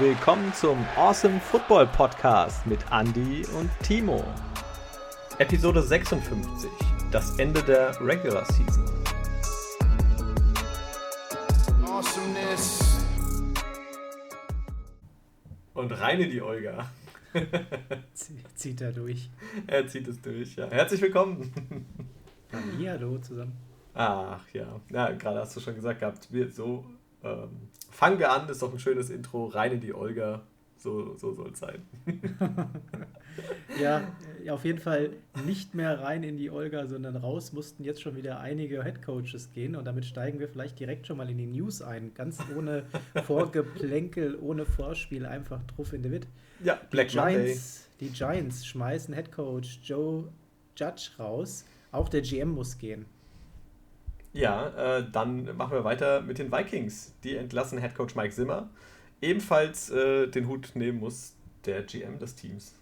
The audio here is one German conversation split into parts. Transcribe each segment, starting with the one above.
willkommen zum Awesome Football Podcast mit Andy und Timo. Episode 56, das Ende der Regular Season. Awesomeness. Und reine die Olga. zieht er durch. Er zieht es durch, ja. Herzlich willkommen. Ja, hallo zusammen. Ach ja, ja gerade hast du schon gesagt gehabt, wir so ähm, fangen wir an, ist doch ein schönes Intro, rein in die Olga. So, so soll es sein. ja, auf jeden Fall nicht mehr rein in die Olga, sondern raus mussten jetzt schon wieder einige Headcoaches gehen und damit steigen wir vielleicht direkt schon mal in die News ein. Ganz ohne Vorgeplänkel, ohne Vorspiel, einfach drauf in der Witt. Ja, Black die Giants, die Giants schmeißen Headcoach Joe Judge raus. Auch der GM muss gehen. Ja, äh, dann machen wir weiter mit den Vikings. Die entlassen Headcoach Mike Zimmer. Ebenfalls äh, den Hut nehmen muss der GM des Teams.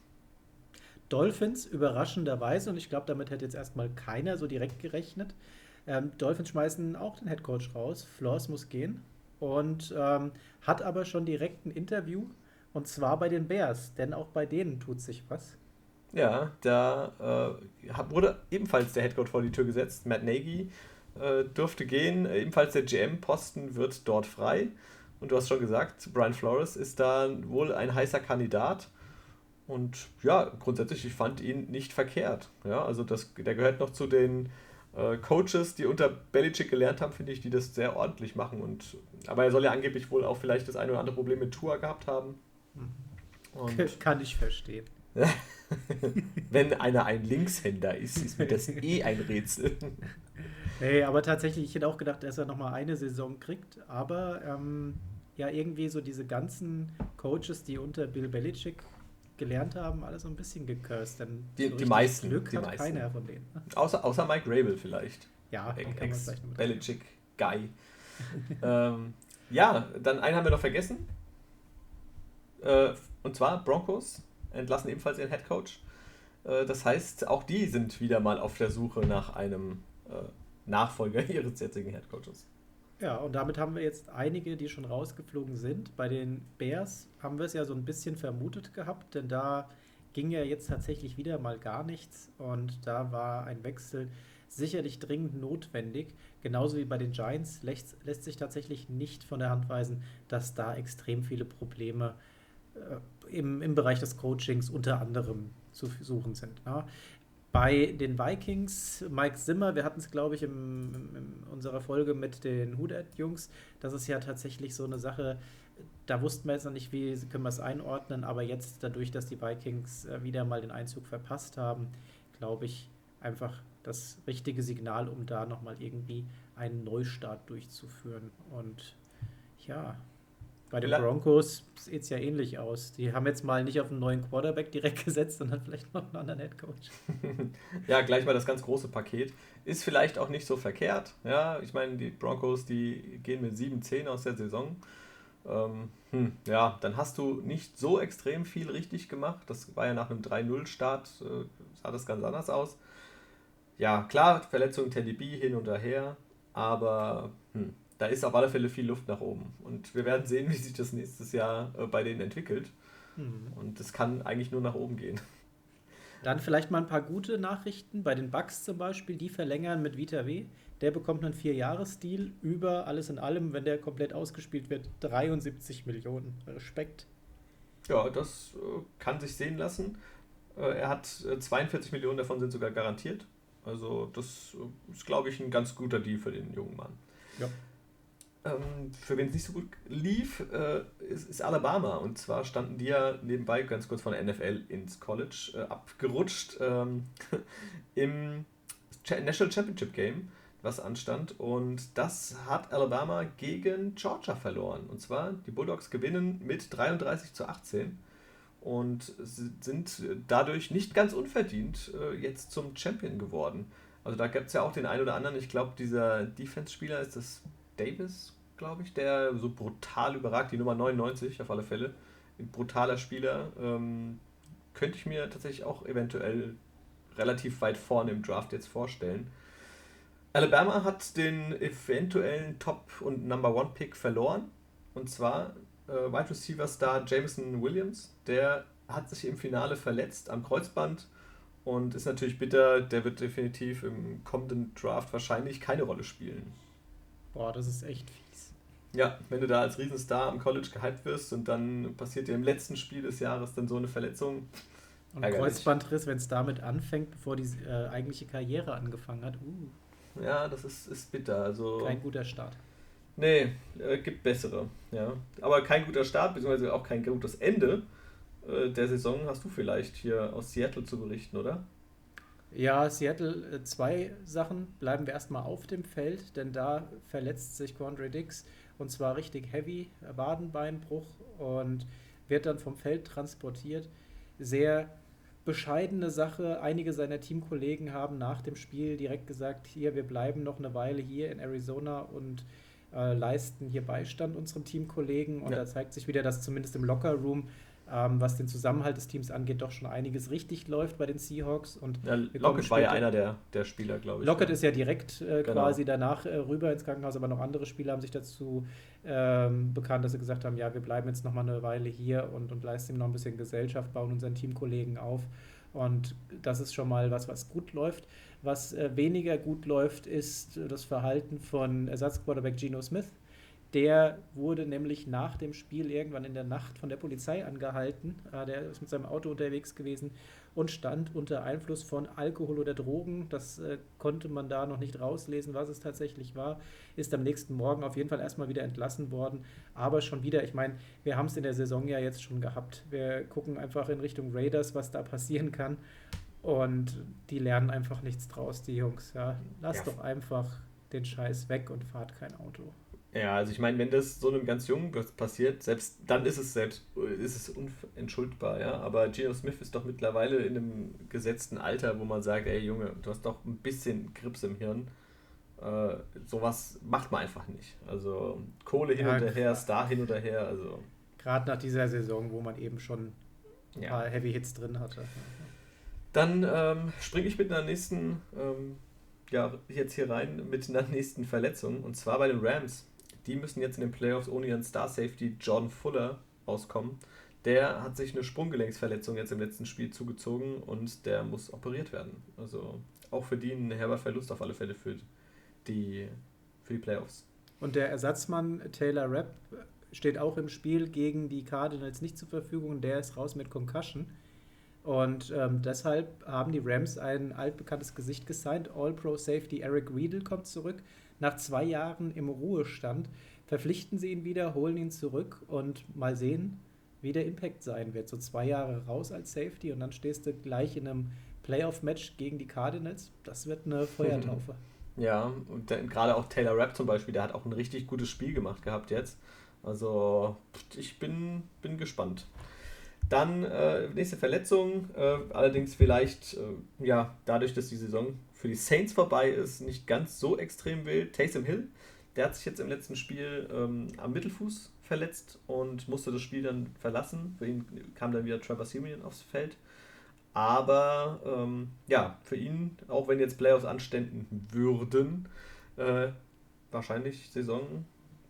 Dolphins überraschenderweise, und ich glaube, damit hätte jetzt erstmal keiner so direkt gerechnet. Ähm, Dolphins schmeißen auch den Headcoach raus. Floss muss gehen. Und ähm, hat aber schon direkt ein Interview. Und zwar bei den Bears, denn auch bei denen tut sich was. Ja, da äh, wurde ebenfalls der Headcoach vor die Tür gesetzt. Matt Nagy äh, dürfte gehen. Ebenfalls der GM-Posten wird dort frei. Und du hast schon gesagt, Brian Flores ist da wohl ein heißer Kandidat. Und ja, grundsätzlich, ich fand ihn nicht verkehrt. Ja, also das, der gehört noch zu den äh, Coaches, die unter Belichick gelernt haben, finde ich, die das sehr ordentlich machen. Und, aber er soll ja angeblich wohl auch vielleicht das eine oder andere Problem mit Tour gehabt haben. Und Kann ich verstehen. Wenn einer ein Linkshänder ist, ist mir das eh ein Rätsel. Nee, aber tatsächlich, ich hätte auch gedacht, dass er nochmal eine Saison kriegt. Aber ähm, ja, irgendwie so diese ganzen Coaches, die unter Bill Belichick gelernt haben, alle so ein bisschen gecursed. Denn die, so die meisten. Glück die hat meisten. keiner von denen. Außer, außer Mike Rabel vielleicht. Ja, Ex-Belichick-Guy. ähm, ja, dann einen haben wir noch vergessen. Äh, und zwar Broncos entlassen ebenfalls ihren Head Coach. Äh, das heißt, auch die sind wieder mal auf der Suche nach einem äh, Nachfolger ihres jetzigen Head Coaches. Ja, und damit haben wir jetzt einige, die schon rausgeflogen sind. Bei den Bears haben wir es ja so ein bisschen vermutet gehabt, denn da ging ja jetzt tatsächlich wieder mal gar nichts und da war ein Wechsel sicherlich dringend notwendig. Genauso wie bei den Giants lässt, lässt sich tatsächlich nicht von der Hand weisen, dass da extrem viele Probleme äh, im, im Bereich des Coachings unter anderem zu suchen sind. Ja. Bei den Vikings, Mike Zimmer, wir hatten es, glaube ich, im, in, unserer Folge mit den Houdat-Jungs, das ist ja tatsächlich so eine Sache, da wussten wir jetzt noch nicht, wie können wir es einordnen, aber jetzt dadurch, dass die Vikings äh, wieder mal den Einzug verpasst haben, glaube ich, einfach das richtige Signal, um da nochmal irgendwie einen Neustart durchzuführen. Und ja, bei den Broncos sieht es ja ähnlich aus. Die haben jetzt mal nicht auf einen neuen Quarterback direkt gesetzt, sondern vielleicht noch einen anderen Headcoach. ja, gleich mal das ganz große Paket. Ist vielleicht auch nicht so verkehrt. Ja, ich meine, die Broncos, die gehen mit 7-10 aus der Saison. Ähm, hm, ja, dann hast du nicht so extrem viel richtig gemacht. Das war ja nach einem 3-0-Start, äh, sah das ganz anders aus. Ja, klar, Verletzung Teddy B hin und her, aber hm, da ist auf alle Fälle viel Luft nach oben. Und wir werden sehen, wie sich das nächstes Jahr äh, bei denen entwickelt. Mhm. Und es kann eigentlich nur nach oben gehen. Dann vielleicht mal ein paar gute Nachrichten. Bei den Bucks zum Beispiel, die verlängern mit Vita W. Der bekommt einen Vier-Jahres-Deal über alles in allem, wenn der komplett ausgespielt wird, 73 Millionen. Respekt. Ja, das äh, kann sich sehen lassen. Äh, er hat 42 Millionen davon sind sogar garantiert. Also das ist, glaube ich, ein ganz guter Deal für den jungen Mann. Ja. Ähm, für wen es nicht so gut lief, äh, ist, ist, Alabama. Und zwar standen die ja nebenbei ganz kurz von der NFL ins College äh, abgerutscht ähm, im National Championship Game, was anstand. Und das hat Alabama gegen Georgia verloren. Und zwar, die Bulldogs gewinnen mit 33 zu 18 und sind dadurch nicht ganz unverdient äh, jetzt zum Champion geworden. Also da gab es ja auch den einen oder anderen, ich glaube, dieser Defense-Spieler ist das Davis, glaube ich, der so brutal überragt, die Nummer 99 auf alle Fälle. Ein brutaler Spieler. Ähm, könnte ich mir tatsächlich auch eventuell relativ weit vorne im Draft jetzt vorstellen. Alabama hat den eventuellen Top- und Number-One-Pick verloren. Und zwar äh, Wide Receiver Star Jameson Williams, der hat sich im Finale verletzt am Kreuzband und ist natürlich bitter. Der wird definitiv im kommenden Draft wahrscheinlich keine Rolle spielen. Boah, das ist echt fies. Ja, wenn du da als Riesenstar am College gehypt wirst und dann passiert dir im letzten Spiel des Jahres dann so eine Verletzung. Und Kreuzbandriss, wenn es damit anfängt, bevor die äh, eigentliche Karriere angefangen hat. Uh. Ja, das ist, ist bitter. Also, Kein guter Start. Nee, äh, gibt bessere. Ja. Aber kein guter Start, beziehungsweise auch kein gutes Ende äh, der Saison hast du vielleicht hier aus Seattle zu berichten, oder? Ja, Seattle, äh, zwei Sachen. Bleiben wir erstmal auf dem Feld, denn da verletzt sich Quandre Dix und zwar richtig heavy, Wadenbeinbruch und wird dann vom Feld transportiert. Sehr bescheidene Sache. Einige seiner Teamkollegen haben nach dem Spiel direkt gesagt, hier, wir bleiben noch eine Weile hier in Arizona und äh, leisten hier Beistand unseren Teamkollegen. Und ja. da zeigt sich wieder, dass zumindest im Lockerroom ähm, was den Zusammenhalt des Teams angeht, doch schon einiges richtig läuft bei den Seahawks. Und ja, Lockett war ja einer der, der Spieler, glaube ich. Lockett ja. ist ja direkt äh, genau. quasi danach äh, rüber ins Krankenhaus, aber noch andere Spieler haben sich dazu ähm, bekannt, dass sie gesagt haben, ja, wir bleiben jetzt noch mal eine Weile hier und, und leisten ihm noch ein bisschen Gesellschaft, bauen unseren Teamkollegen auf. Und das ist schon mal was, was gut läuft. Was äh, weniger gut läuft, ist das Verhalten von Ersatzquarterback Geno Smith der wurde nämlich nach dem Spiel irgendwann in der Nacht von der Polizei angehalten. Äh, der ist mit seinem Auto unterwegs gewesen und stand unter Einfluss von Alkohol oder Drogen. Das äh, konnte man da noch nicht rauslesen, was es tatsächlich war. Ist am nächsten Morgen auf jeden Fall erstmal wieder entlassen worden. Aber schon wieder, ich meine, wir haben es in der Saison ja jetzt schon gehabt. Wir gucken einfach in Richtung Raiders, was da passieren kann. Und die lernen einfach nichts draus, die Jungs. Ja. Lasst ja. doch einfach den Scheiß weg und fahrt kein Auto. Ja, also ich meine, wenn das so einem ganz Jungen passiert, selbst dann ist es selbst ist es unentschuldbar, ja. Aber Geno Smith ist doch mittlerweile in einem gesetzten Alter, wo man sagt, ey Junge, du hast doch ein bisschen Grips im Hirn. Äh, sowas macht man einfach nicht. Also Kohle hin ja, und her, Star hin und her, also. Gerade nach dieser Saison, wo man eben schon ein ja. paar Heavy Hits drin hatte. Dann ähm, springe ich mit einer nächsten, ähm, ja, jetzt hier rein mit einer nächsten Verletzung. Und zwar bei den Rams. Die müssen jetzt in den Playoffs ohne ihren Star Safety John Fuller auskommen. Der hat sich eine Sprunggelenksverletzung jetzt im letzten Spiel zugezogen und der muss operiert werden. Also auch für die ein herber Verlust auf alle Fälle für die, für die Playoffs. Und der Ersatzmann Taylor Rapp steht auch im Spiel gegen die Cardinals nicht zur Verfügung. Der ist raus mit Concussion. Und ähm, deshalb haben die Rams ein altbekanntes Gesicht gesigned. All-Pro Safety Eric Weedle kommt zurück nach zwei Jahren im Ruhestand, verpflichten sie ihn wieder, holen ihn zurück und mal sehen, wie der Impact sein wird. So zwei Jahre raus als Safety und dann stehst du gleich in einem Playoff-Match gegen die Cardinals. Das wird eine Feuertaufe. Ja, und gerade auch Taylor Rapp zum Beispiel, der hat auch ein richtig gutes Spiel gemacht gehabt jetzt. Also ich bin, bin gespannt. Dann äh, nächste Verletzung, äh, allerdings vielleicht, äh, ja, dadurch, dass die Saison für die Saints vorbei ist, nicht ganz so extrem wild. Taysom Hill, der hat sich jetzt im letzten Spiel ähm, am Mittelfuß verletzt und musste das Spiel dann verlassen. Für ihn kam dann wieder Trevor Simeon aufs Feld. Aber ähm, ja, für ihn, auch wenn jetzt Playoffs anständen würden, äh, wahrscheinlich Saison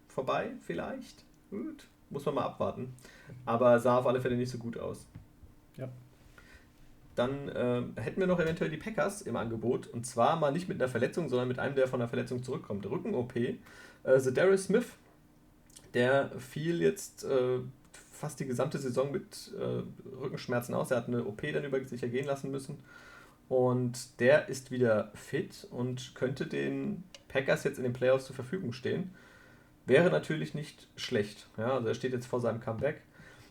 vorbei, vielleicht. Gut, muss man mal abwarten. Aber sah auf alle Fälle nicht so gut aus. Dann äh, hätten wir noch eventuell die Packers im Angebot. Und zwar mal nicht mit einer Verletzung, sondern mit einem, der von einer Verletzung zurückkommt. Rücken-OP. Äh, The Darius Smith, der fiel jetzt äh, fast die gesamte Saison mit äh, Rückenschmerzen aus. Er hat eine OP dann über sich ergehen lassen müssen. Und der ist wieder fit und könnte den Packers jetzt in den Playoffs zur Verfügung stehen. Wäre natürlich nicht schlecht. Ja, also er steht jetzt vor seinem Comeback.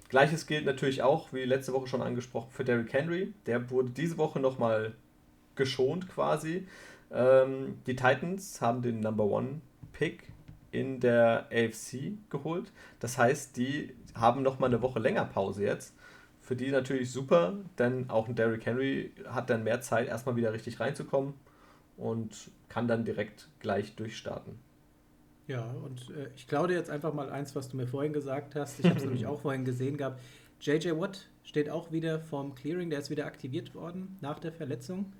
Gleiches gilt natürlich auch, wie letzte Woche schon angesprochen, für Derrick Henry. Der wurde diese Woche nochmal geschont quasi. Ähm, die Titans haben den Number One Pick in der AFC geholt. Das heißt, die haben nochmal eine Woche länger Pause jetzt. Für die natürlich super, denn auch ein Derrick Henry hat dann mehr Zeit, erstmal wieder richtig reinzukommen und kann dann direkt gleich durchstarten. Ja, und äh, ich klaue dir jetzt einfach mal eins, was du mir vorhin gesagt hast. Ich habe es nämlich auch vorhin gesehen gehabt. JJ Watt steht auch wieder vom Clearing, der ist wieder aktiviert worden nach der Verletzung.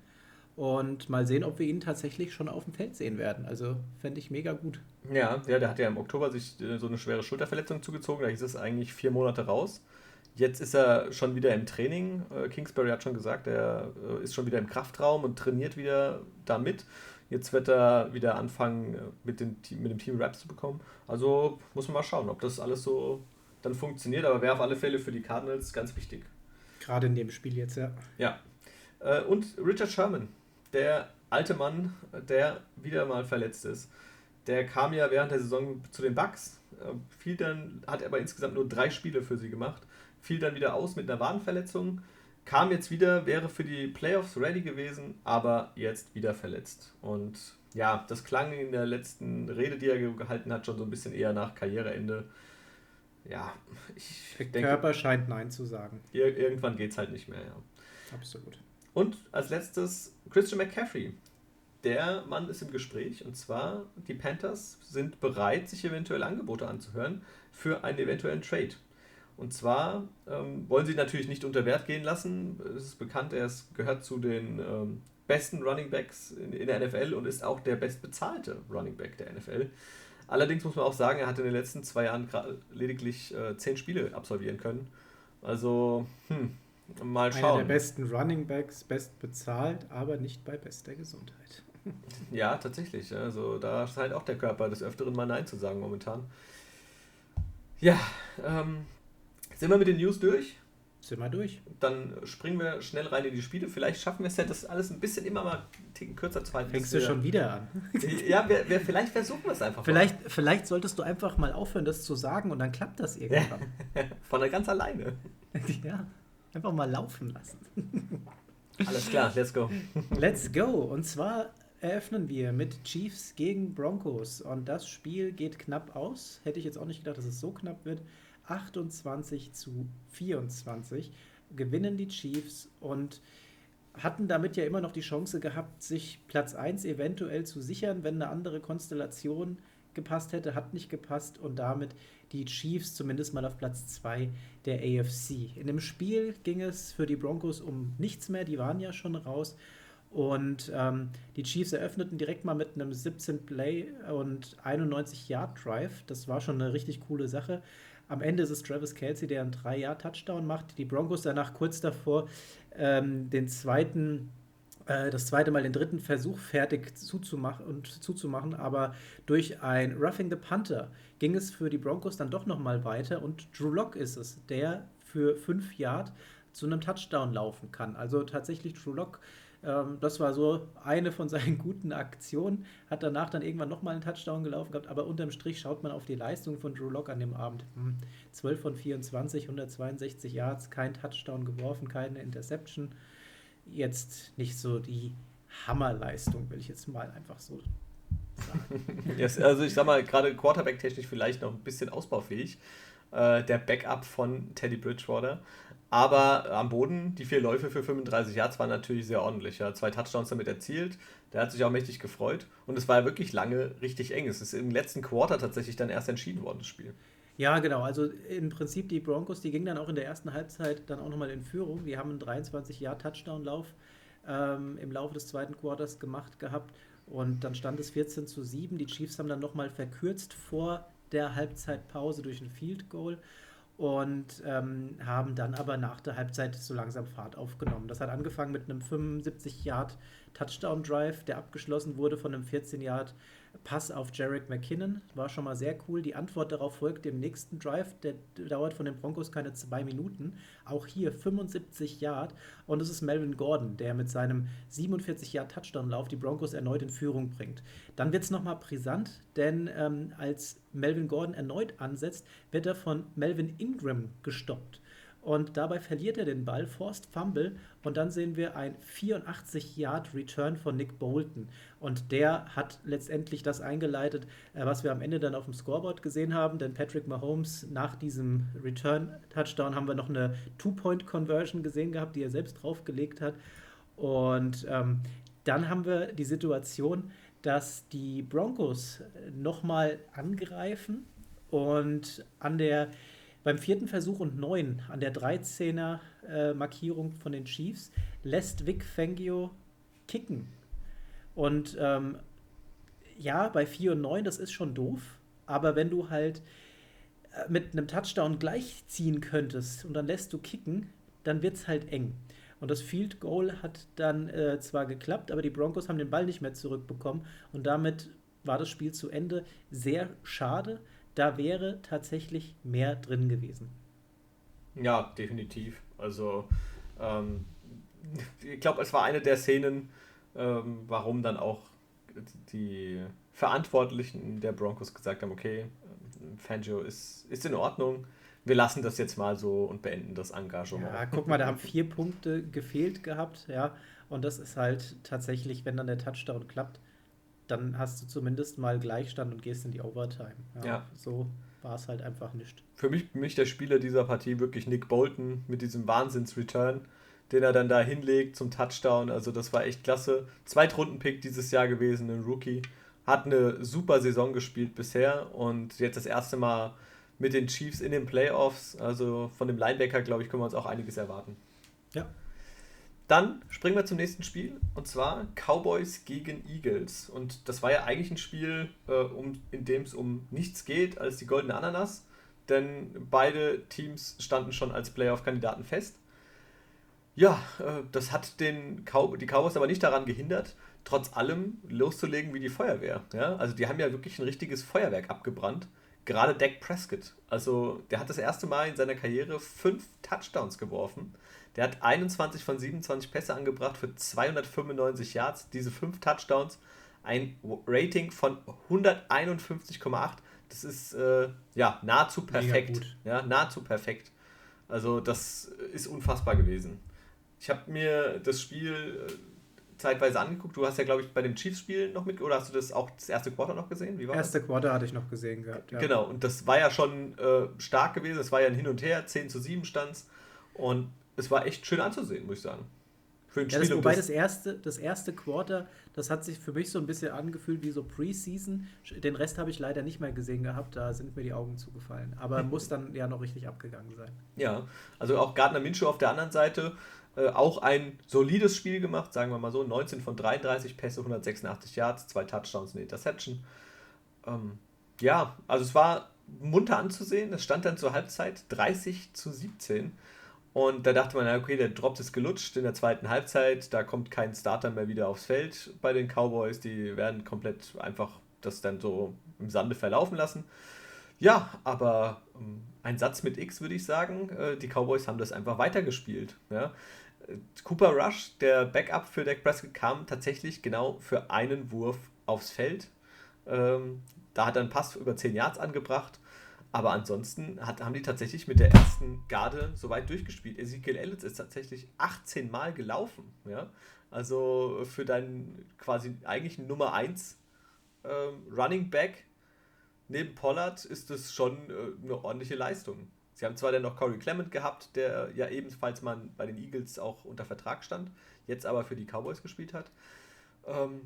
Und mal sehen, ob wir ihn tatsächlich schon auf dem Feld sehen werden. Also fände ich mega gut. Ja, ja, der hat ja im Oktober sich äh, so eine schwere Schulterverletzung zugezogen. Da hieß es eigentlich vier Monate raus. Jetzt ist er schon wieder im Training. Äh, Kingsbury hat schon gesagt, er äh, ist schon wieder im Kraftraum und trainiert wieder damit. Jetzt wird er wieder anfangen, mit, den, mit dem Team Raps zu bekommen. Also muss man mal schauen, ob das alles so dann funktioniert. Aber wäre auf alle Fälle für die Cardinals ganz wichtig. Gerade in dem Spiel jetzt, ja. Ja. Und Richard Sherman, der alte Mann, der wieder mal verletzt ist, der kam ja während der Saison zu den Bucks, äh, fiel dann, hat aber insgesamt nur drei Spiele für sie gemacht, fiel dann wieder aus mit einer Wadenverletzung, kam jetzt wieder, wäre für die Playoffs ready gewesen, aber jetzt wieder verletzt. Und ja, das klang in der letzten Rede, die er gehalten hat, schon so ein bisschen eher nach Karriereende. Ja, ich der denke, Körper scheint Nein zu sagen. Irgendwann geht es halt nicht mehr, ja. Absolut. Und als letztes Christian McCaffrey. Der Mann ist im Gespräch und zwar die Panthers sind bereit, sich eventuell Angebote anzuhören für einen eventuellen Trade. Und zwar ähm, wollen sie natürlich nicht unter Wert gehen lassen. Es ist bekannt, er ist, gehört zu den ähm, besten Running Backs in, in, der NFL und ist auch der bestbezahlte Running Back der NFL. Allerdings muss man auch sagen, er hat in den letzten zwei Jahren lediglich äh, zehn Spiele absolvieren können. Also, hm, Mal schauen. Einer der besten Running Backs, best bezahlt, aber nicht bei bester Gesundheit. Ja, tatsächlich. Also da scheint auch der Körper des Öfteren mal Nein zu sagen momentan. Ja, ähm, sind wir mit den News durch? Sind wir durch. Dann springen wir schnell rein in die Spiele. Vielleicht schaffen wir es ja, das alles ein bisschen immer mal einen Ticken kürzer zu halten. Fängst du schon wieder an? ja, wir, wir, vielleicht versuchen wir es einfach vielleicht, mal. Vielleicht solltest du einfach mal aufhören, das zu sagen und dann klappt das irgendwann. Von der ganz alleine. ja. Einfach mal laufen lassen. Alles klar, let's go. let's go. Und zwar eröffnen wir mit Chiefs gegen Broncos. Und das Spiel geht knapp aus. Hätte ich jetzt auch nicht gedacht, dass es so knapp wird. 28 zu 24 gewinnen die Chiefs und hatten damit ja immer noch die Chance gehabt, sich Platz 1 eventuell zu sichern, wenn eine andere Konstellation gepasst hätte, hat nicht gepasst und damit die Chiefs zumindest mal auf Platz 2 der AFC. In dem Spiel ging es für die Broncos um nichts mehr, die waren ja schon raus. Und ähm, die Chiefs eröffneten direkt mal mit einem 17 Play und 91 Yard Drive. Das war schon eine richtig coole Sache. Am Ende ist es Travis Kelsey, der einen 3 Yard Touchdown macht. Die Broncos danach kurz davor ähm, den zweiten äh, das zweite Mal den dritten Versuch fertig zuzumachen, und zuzumachen, aber durch ein Roughing the Panther ging es für die Broncos dann doch nochmal weiter und Drew Lock ist es, der für fünf Yard zu einem Touchdown laufen kann. Also tatsächlich Drew Lock, ähm, das war so eine von seinen guten Aktionen, hat danach dann irgendwann nochmal einen Touchdown gelaufen gehabt, aber unterm Strich schaut man auf die Leistung von Drew Lock an dem Abend. Hm, 12 von 24, 162 Yards, kein Touchdown geworfen, keine Interception jetzt nicht so die Hammerleistung, will ich jetzt mal einfach so sagen. yes, also ich sag mal, gerade Quarterback-technisch vielleicht noch ein bisschen ausbaufähig. Äh, der Backup von Teddy Bridgewater. Aber am Boden, die vier Läufe für 35 Yards waren natürlich sehr ordentlich. Ja. Zwei Touchdowns damit erzielt. Der hat sich auch mächtig gefreut. Und es war ja wirklich lange richtig eng. Es ist im letzten Quarter tatsächlich dann erst entschieden worden, das Spiel. Ja, genau. Also im Prinzip die Broncos, die gingen dann auch in der ersten Halbzeit dann auch nochmal in Führung. Die haben einen 23-Jahr-Touchdown-Lauf ähm, im Laufe des zweiten Quarters gemacht gehabt. Und dann stand es 14 zu 7. Die Chiefs haben dann nochmal verkürzt vor der Halbzeitpause durch ein Field Goal und ähm, haben dann aber nach der Halbzeit so langsam Fahrt aufgenommen. Das hat angefangen mit einem 75 Yard Touchdown Drive, der abgeschlossen wurde von einem 14 Yard Pass auf Jarek McKinnon. War schon mal sehr cool. Die Antwort darauf folgt dem nächsten Drive. Der dauert von den Broncos keine zwei Minuten. Auch hier 75 Yard. Und es ist Melvin Gordon, der mit seinem 47 Yard Touchdown-Lauf die Broncos erneut in Führung bringt. Dann wird es nochmal brisant, denn ähm, als Melvin Gordon erneut ansetzt, wird er von Melvin Ingram gestoppt und dabei verliert er den Ball, Forst Fumble. Und dann sehen wir ein 84-Yard-Return von Nick Bolton. Und der hat letztendlich das eingeleitet, äh, was wir am Ende dann auf dem Scoreboard gesehen haben, denn Patrick Mahomes nach diesem Return-Touchdown haben wir noch eine Two-Point-Conversion gesehen gehabt, die er selbst draufgelegt hat. Und ähm, dann haben wir die Situation, dass die Broncos nochmal angreifen und an der beim vierten Versuch und neun an der 13er äh, Markierung von den Chiefs lässt Vic Fangio kicken. Und ähm, ja, bei 4 und 9, das ist schon doof. Aber wenn du halt äh, mit einem Touchdown gleichziehen könntest und dann lässt du kicken, dann wird es halt eng. Und das Field Goal hat dann äh, zwar geklappt, aber die Broncos haben den Ball nicht mehr zurückbekommen und damit war das Spiel zu Ende. Sehr schade. Da wäre tatsächlich mehr drin gewesen. Ja, definitiv. Also, ähm, ich glaube, es war eine der Szenen, ähm, warum dann auch die Verantwortlichen der Broncos gesagt haben, okay, Fangio ist, ist in Ordnung, wir lassen das jetzt mal so und beenden das Engagement. Ja, guck mal, da haben vier Punkte gefehlt gehabt, ja, und das ist halt tatsächlich, wenn dann der Touchdown klappt, dann hast du zumindest mal Gleichstand und gehst in die Overtime. Ja, ja. So war es halt einfach nicht. Für mich, mich der Spieler dieser Partie wirklich Nick Bolton mit diesem Wahnsinns-Return, den er dann da hinlegt zum Touchdown. Also das war echt klasse. Zweitrunden-Pick dieses Jahr gewesen, ein Rookie. Hat eine super Saison gespielt bisher und jetzt das erste Mal mit den Chiefs in den Playoffs. Also von dem Linebacker, glaube ich, können wir uns auch einiges erwarten. Ja. Dann springen wir zum nächsten Spiel und zwar Cowboys gegen Eagles. Und das war ja eigentlich ein Spiel, äh, um, in dem es um nichts geht als die goldene Ananas, denn beide Teams standen schon als Playoff-Kandidaten fest. Ja, äh, das hat den Cow die Cowboys aber nicht daran gehindert, trotz allem loszulegen wie die Feuerwehr. Ja? Also die haben ja wirklich ein richtiges Feuerwerk abgebrannt. Gerade Dak Prescott. Also der hat das erste Mal in seiner Karriere fünf Touchdowns geworfen. Der hat 21 von 27 Pässe angebracht für 295 Yards, diese fünf Touchdowns, ein Rating von 151,8. Das ist äh, ja nahezu perfekt. Ja, nahezu perfekt. Also das ist unfassbar gewesen. Ich habe mir das Spiel äh, zeitweise angeguckt. Du hast ja, glaube ich, bei dem Chiefs-Spiel noch mit, oder hast du das auch das erste Quarter noch gesehen? Wie war erste das? Quarter hatte ich noch gesehen gehabt, ja. Genau, und das war ja schon äh, stark gewesen. Es war ja ein Hin und Her, 10 zu 7 stand Und es war echt schön anzusehen, muss ich sagen. Für ein ja, Spiel das, wobei das erste, das erste Quarter, das hat sich für mich so ein bisschen angefühlt wie so Preseason. Den Rest habe ich leider nicht mehr gesehen gehabt, da sind mir die Augen zugefallen. Aber muss dann ja noch richtig abgegangen sein. Ja, also auch Gardner Minshew auf der anderen Seite, äh, auch ein solides Spiel gemacht, sagen wir mal so. 19 von 33 Pässe, 186 Yards, zwei Touchdowns, eine Interception. Ähm, ja, also es war munter anzusehen. Es stand dann zur Halbzeit 30 zu 17. Und da dachte man, okay, der Drop ist gelutscht in der zweiten Halbzeit, da kommt kein Starter mehr wieder aufs Feld bei den Cowboys, die werden komplett einfach das dann so im Sande verlaufen lassen. Ja, aber ähm, ein Satz mit X würde ich sagen, äh, die Cowboys haben das einfach weitergespielt. Ja. Cooper Rush, der Backup für Dak Prescott, kam tatsächlich genau für einen Wurf aufs Feld. Ähm, da hat er einen Pass über 10 Yards angebracht aber ansonsten hat, haben die tatsächlich mit der ersten Garde so weit durchgespielt. Ezekiel Elliott ist tatsächlich 18 Mal gelaufen. Ja? Also für deinen quasi eigentlichen Nummer 1 ähm, Running Back neben Pollard ist das schon äh, eine ordentliche Leistung. Sie haben zwar dann noch Corey Clement gehabt, der ja ebenfalls mal bei den Eagles auch unter Vertrag stand, jetzt aber für die Cowboys gespielt hat. Ähm,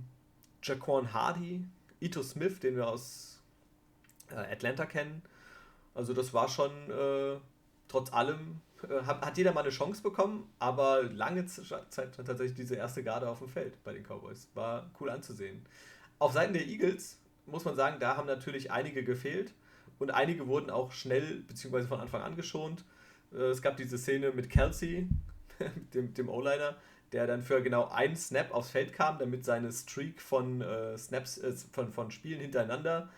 Jaquan Hardy, Ito Smith, den wir aus äh, Atlanta kennen, also das war schon äh, trotz allem, äh, hat, hat jeder mal eine Chance bekommen, aber lange Zeit tatsächlich diese erste Garde auf dem Feld bei den Cowboys. War cool anzusehen. Auf Seiten der Eagles muss man sagen, da haben natürlich einige gefehlt und einige wurden auch schnell bzw. von Anfang an geschont. Äh, es gab diese Szene mit Kelsey, dem, dem O-Liner, der dann für genau einen Snap aufs Feld kam, damit seine Streak von äh, Snaps, äh, von, von Spielen hintereinander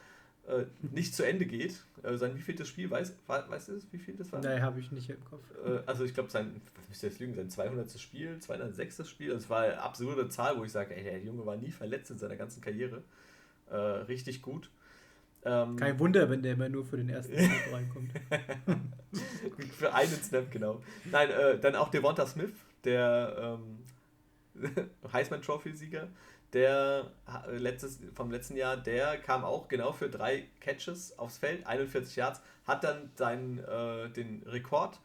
äh, nicht zu Ende geht. Äh, sein wievieltes Spiel, weiß, weißt du, wie viel das war? Nein, habe ich nicht im Kopf. Äh, also ich glaube, sein, was müsste jetzt lügen, sein 200. Spiel, 206. Spiel, das war eine absurde Zahl, wo ich sage, ey, der Junge war nie verletzt in seiner ganzen Karriere. Äh, richtig gut. Ähm, Kein Wunder, wenn der immer nur für den ersten Snap reinkommt. für einen Snap, genau. Nein, äh, dann auch Devonta Smith, der ähm, Heisman Trophy-Sieger, der letztes, vom letzten Jahr, der kam auch genau für drei Catches aufs Feld, 41 Yards, hat dann seinen, äh, den Rekord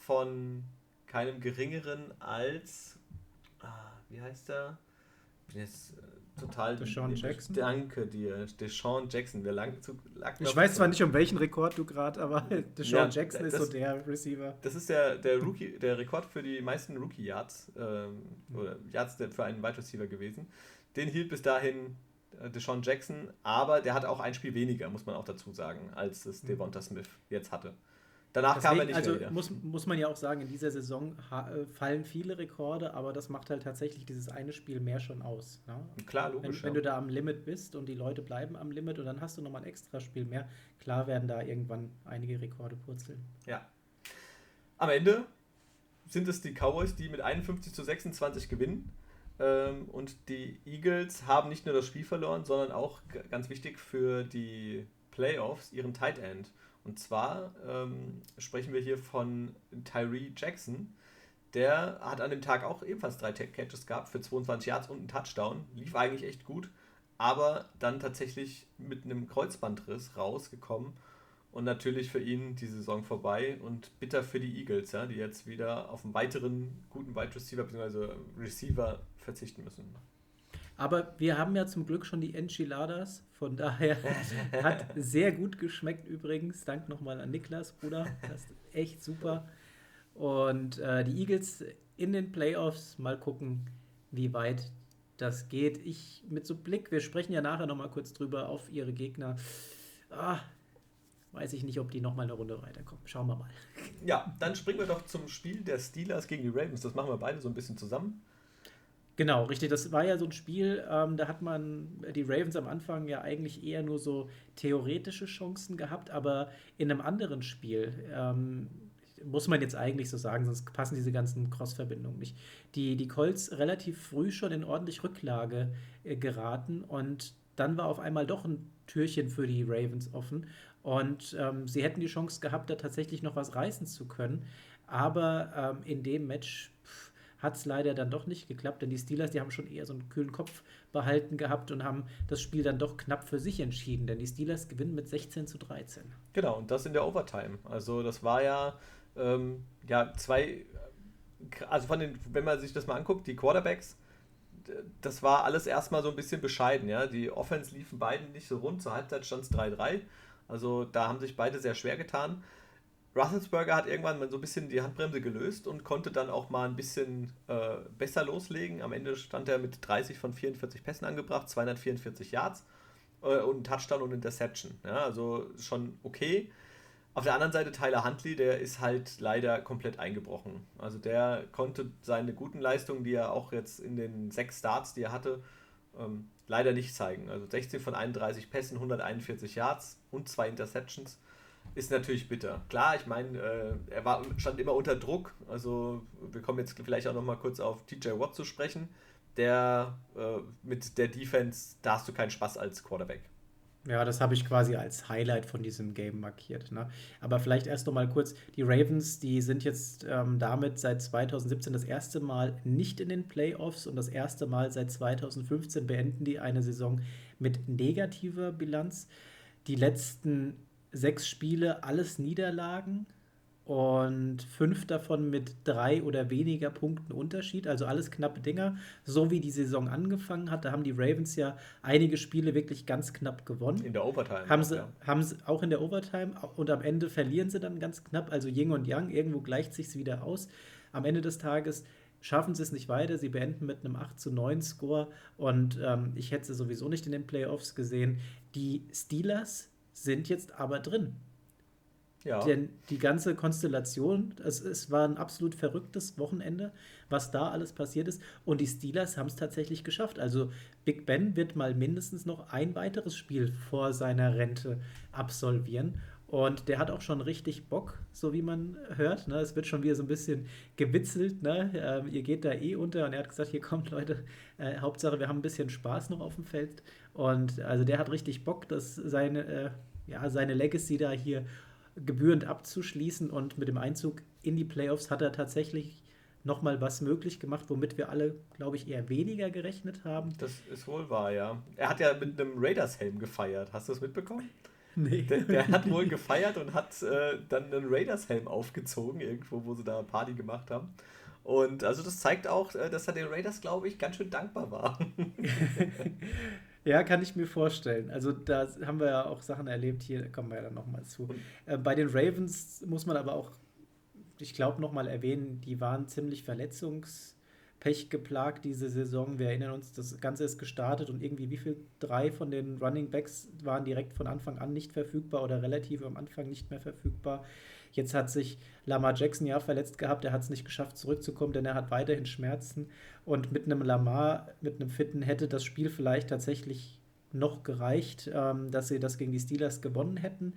von keinem geringeren als, ah, wie heißt der? Bin jetzt, total. Deshaun Jackson. Danke dir, Deshaun Jackson. Wir lang, zu, lag ich weiß zwar nicht, um welchen Rekord du gerade, aber Deshaun ja, Jackson ist so der Receiver. Das ist der, der, Rookie, der Rekord für die meisten Rookie-Yards ähm, oder Yards für einen Wide Receiver gewesen. Den hielt bis dahin äh, Deshaun Jackson, aber der hat auch ein Spiel weniger, muss man auch dazu sagen, als es Devonta Smith jetzt hatte. Danach Deswegen, kam er nicht also mehr wieder. Muss, muss man ja auch sagen, in dieser Saison äh, fallen viele Rekorde, aber das macht halt tatsächlich dieses eine Spiel mehr schon aus. Ne? Klar, logisch. Wenn, wenn, du da am Limit bist und die Leute bleiben am Limit und dann hast du nochmal ein extra Spiel mehr, klar werden da irgendwann einige Rekorde purzeln. Ja. Am Ende sind es die Cowboys, die mit 51 zu 26 gewinnen. Ähm, und die Eagles haben nicht nur das Spiel verloren, sondern auch ganz wichtig für die Playoffs ihren Tight End. Und zwar ähm, sprechen wir hier von Tyree Jackson. Der hat an dem Tag auch ebenfalls drei Catches gehabt für 22 Yards und einen Touchdown. Lief eigentlich echt gut, aber dann tatsächlich mit einem Kreuzbandriss rausgekommen. Und natürlich für ihn die Saison vorbei und bitter für die Eagles, ja, die jetzt wieder auf einen weiteren guten Wide Receiver bzw. Receiver verzichten müssen. Aber wir haben ja zum Glück schon die Enchiladas, von daher hat sehr gut geschmeckt übrigens. Dank nochmal an Niklas, Bruder. Das ist echt super. Und äh, die Eagles in den Playoffs, mal gucken, wie weit das geht. Ich mit so Blick, wir sprechen ja nachher nochmal kurz drüber auf ihre Gegner. Ah, weiß ich nicht, ob die nochmal eine Runde weiterkommen. Schauen wir mal. Ja, dann springen wir doch zum Spiel der Steelers gegen die Ravens. Das machen wir beide so ein bisschen zusammen. Genau, richtig. Das war ja so ein Spiel, ähm, da hat man die Ravens am Anfang ja eigentlich eher nur so theoretische Chancen gehabt, aber in einem anderen Spiel, ähm, muss man jetzt eigentlich so sagen, sonst passen diese ganzen Cross-Verbindungen nicht. Die, die Colts relativ früh schon in ordentlich Rücklage äh, geraten und dann war auf einmal doch ein Türchen für die Ravens offen und ähm, sie hätten die Chance gehabt, da tatsächlich noch was reißen zu können. Aber ähm, in dem Match hat es leider dann doch nicht geklappt, denn die Steelers, die haben schon eher so einen kühlen Kopf behalten gehabt und haben das Spiel dann doch knapp für sich entschieden, denn die Steelers gewinnen mit 16 zu 13. Genau, und das in der Overtime. Also das war ja, ähm, ja zwei, also von den, wenn man sich das mal anguckt, die Quarterbacks, das war alles erstmal so ein bisschen bescheiden, ja. Die Offense liefen beiden nicht so rund, zur Halbzeit stand es 3-3. Also da haben sich beide sehr schwer getan. Russelsberger hat irgendwann mal so ein bisschen die Handbremse gelöst und konnte dann auch mal ein bisschen äh, besser loslegen. Am Ende stand er mit 30 von 44 Pässen angebracht, 244 Yards äh, und Touchdown und Interception. Ja, also schon okay. Auf der anderen Seite Tyler Huntley, der ist halt leider komplett eingebrochen. Also der konnte seine guten Leistungen, die er auch jetzt in den sechs Starts, die er hatte, ähm, leider nicht zeigen. Also 16 von 31 Pässen, 141 Yards und zwei Interceptions ist natürlich bitter. Klar, ich meine, äh, er war, stand immer unter Druck. Also wir kommen jetzt vielleicht auch noch mal kurz auf TJ Watt zu sprechen. Der äh, mit der Defense, da hast du keinen Spaß als Quarterback. Ja, das habe ich quasi als Highlight von diesem Game markiert. Ne? Aber vielleicht erst noch mal kurz, die Ravens, die sind jetzt ähm, damit seit 2017 das erste Mal nicht in den Playoffs und das erste Mal seit 2015 beenden die eine Saison mit negativer Bilanz. Die letzten sechs Spiele, alles Niederlagen und fünf davon mit drei oder weniger Punkten Unterschied, also alles knappe Dinger, so wie die Saison angefangen hat. Da haben die Ravens ja einige Spiele wirklich ganz knapp gewonnen. In der Overtime. Haben sie, ja. haben sie auch in der Overtime und am Ende verlieren sie dann ganz knapp, also Ying und Yang, irgendwo gleicht sich wieder aus. Am Ende des Tages schaffen sie es nicht weiter. Sie beenden mit einem 8 zu 9 Score und ähm, ich hätte sie sowieso nicht in den Playoffs gesehen. Die Steelers sind jetzt aber drin. Ja. Denn die ganze Konstellation, es, es war ein absolut verrücktes Wochenende, was da alles passiert ist. Und die Steelers haben es tatsächlich geschafft. Also Big Ben wird mal mindestens noch ein weiteres Spiel vor seiner Rente absolvieren. Und der hat auch schon richtig Bock, so wie man hört. Ne? Es wird schon wieder so ein bisschen gewitzelt. Ne? Ähm, ihr geht da eh unter. Und er hat gesagt, hier kommt Leute, äh, Hauptsache wir haben ein bisschen Spaß noch auf dem Feld. Und also der hat richtig Bock, dass seine, äh, ja, seine Legacy da hier gebührend abzuschließen. Und mit dem Einzug in die Playoffs hat er tatsächlich nochmal was möglich gemacht, womit wir alle, glaube ich, eher weniger gerechnet haben. Das ist wohl wahr, ja. Er hat ja mit einem Raiders-Helm gefeiert. Hast du das mitbekommen? Nee. Der, der hat wohl gefeiert und hat äh, dann einen Raiders-Helm aufgezogen, irgendwo, wo sie da Party gemacht haben. Und also das zeigt auch, äh, dass er den Raiders, glaube ich, ganz schön dankbar war. ja, kann ich mir vorstellen. Also da haben wir ja auch Sachen erlebt, hier kommen wir ja dann nochmal zu. Äh, bei den Ravens muss man aber auch, ich glaube, nochmal erwähnen, die waren ziemlich verletzungspech geplagt diese Saison. Wir erinnern uns, das Ganze ist gestartet und irgendwie wie viel? Drei von den Running Backs waren direkt von Anfang an nicht verfügbar oder relativ am Anfang nicht mehr verfügbar. Jetzt hat sich Lamar Jackson ja verletzt gehabt, er hat es nicht geschafft zurückzukommen, denn er hat weiterhin Schmerzen. Und mit einem Lamar, mit einem Fitten hätte das Spiel vielleicht tatsächlich noch gereicht, ähm, dass sie das gegen die Steelers gewonnen hätten.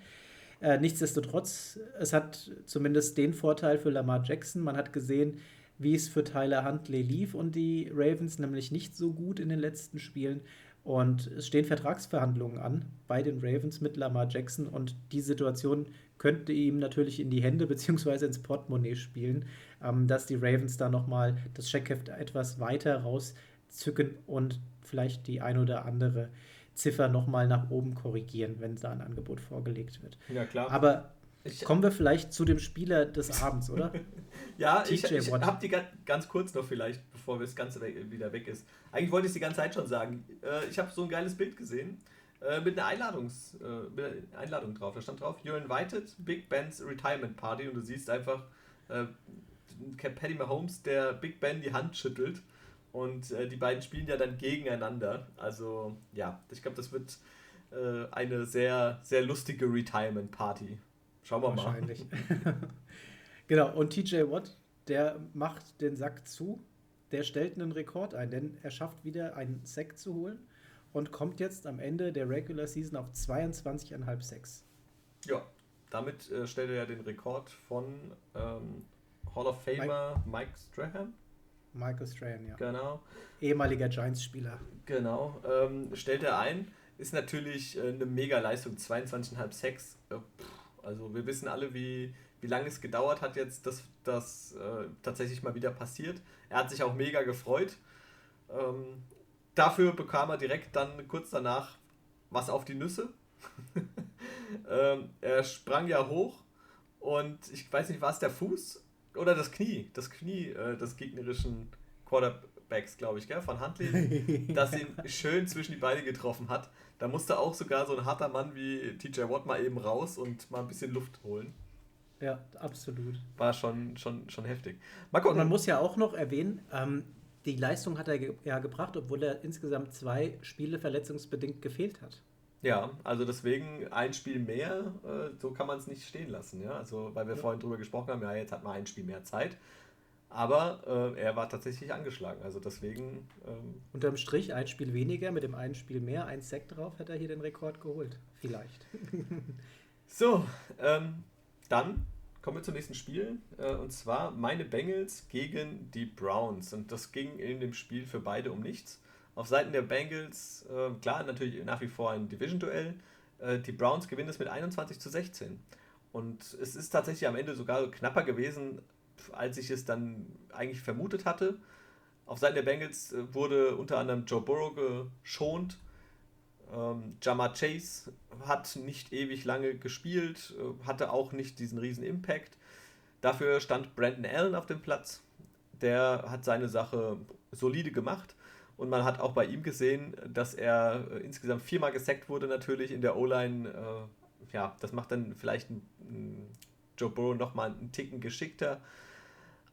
Äh, nichtsdestotrotz, es hat zumindest den Vorteil für Lamar Jackson. Man hat gesehen, wie es für Tyler Huntley lief und die Ravens nämlich nicht so gut in den letzten Spielen. Und es stehen Vertragsverhandlungen an bei den Ravens mit Lamar Jackson und die Situation könnte ihm natürlich in die Hände bzw. ins Portemonnaie spielen, ähm, dass die Ravens da nochmal das Checkheft etwas weiter rauszücken und vielleicht die ein oder andere Ziffer nochmal nach oben korrigieren, wenn da ein Angebot vorgelegt wird. Ja, klar. Aber ich, kommen wir vielleicht zu dem Spieler des Abends, oder? ja, TJ ich, ich habe die ganz kurz noch vielleicht, bevor das Ganze wieder weg ist. Eigentlich wollte ich es die ganze Zeit schon sagen. Äh, ich habe so ein geiles Bild gesehen äh, mit, einer Einladungs, äh, mit einer Einladung drauf. Da stand drauf, You're invited, Big Ben's Retirement Party. Und du siehst einfach äh, Paddy Mahomes, der Big Ben die Hand schüttelt. Und äh, die beiden spielen ja dann gegeneinander. Also ja, ich glaube, das wird äh, eine sehr, sehr lustige Retirement Party. Schauen wir Wahrscheinlich. mal. Wahrscheinlich. genau, und TJ Watt, der macht den Sack zu. Der stellt einen Rekord ein, denn er schafft wieder einen Sack zu holen und kommt jetzt am Ende der Regular Season auf 22,5 Sacks. Ja, damit äh, stellt er ja den Rekord von ähm, Hall of Famer Mike, Mike Strahan. Michael Strahan, ja. Genau. Ehemaliger Giants-Spieler. Genau. Ähm, stellt er ein. Ist natürlich äh, eine mega Leistung. 22,5 Sacks. Äh, also wir wissen alle, wie, wie lange es gedauert hat jetzt, dass das äh, tatsächlich mal wieder passiert. Er hat sich auch mega gefreut. Ähm, Dafür bekam er direkt dann kurz danach was auf die Nüsse. ähm, er sprang ja hoch und ich weiß nicht, war es der Fuß oder das Knie? Das Knie äh, des gegnerischen Quarterbacks, glaube ich, gell, von Huntley, das ihn schön zwischen die Beine getroffen hat. Da musste auch sogar so ein harter Mann wie TJ Watt mal eben raus und mal ein bisschen Luft holen. Ja, absolut. War schon, schon, schon heftig. Gucken. Und man muss ja auch noch erwähnen, ähm, die Leistung hat er ge ja gebracht, obwohl er insgesamt zwei Spiele verletzungsbedingt gefehlt hat. Ja, also deswegen ein Spiel mehr, äh, so kann man es nicht stehen lassen. Ja? Also, weil wir ja. vorhin drüber gesprochen haben, ja, jetzt hat man ein Spiel mehr Zeit. Aber äh, er war tatsächlich angeschlagen. Also deswegen. Ähm Unterm Strich ein Spiel weniger, mit dem einen Spiel mehr, ein Sack drauf, hat er hier den Rekord geholt. Vielleicht. so, ähm, dann Kommen wir zum nächsten Spiel. Äh, und zwar meine Bengals gegen die Browns. Und das ging in dem Spiel für beide um nichts. Auf Seiten der Bengals, äh, klar, natürlich nach wie vor ein Division-Duell. Äh, die Browns gewinnen es mit 21 zu 16. Und es ist tatsächlich am Ende sogar knapper gewesen, als ich es dann eigentlich vermutet hatte. Auf Seiten der Bengals wurde unter anderem Joe Burrow geschont ähm, Jama Chase hat nicht ewig lange gespielt, äh, hatte auch nicht diesen riesen Impact. Dafür stand Brandon Allen auf dem Platz. Der hat seine Sache solide gemacht. Und man hat auch bei ihm gesehen, dass er äh, insgesamt viermal gesackt wurde, natürlich in der O-Line. Äh, ja, das macht dann vielleicht ein, ein Joe Burrow nochmal einen Ticken geschickter.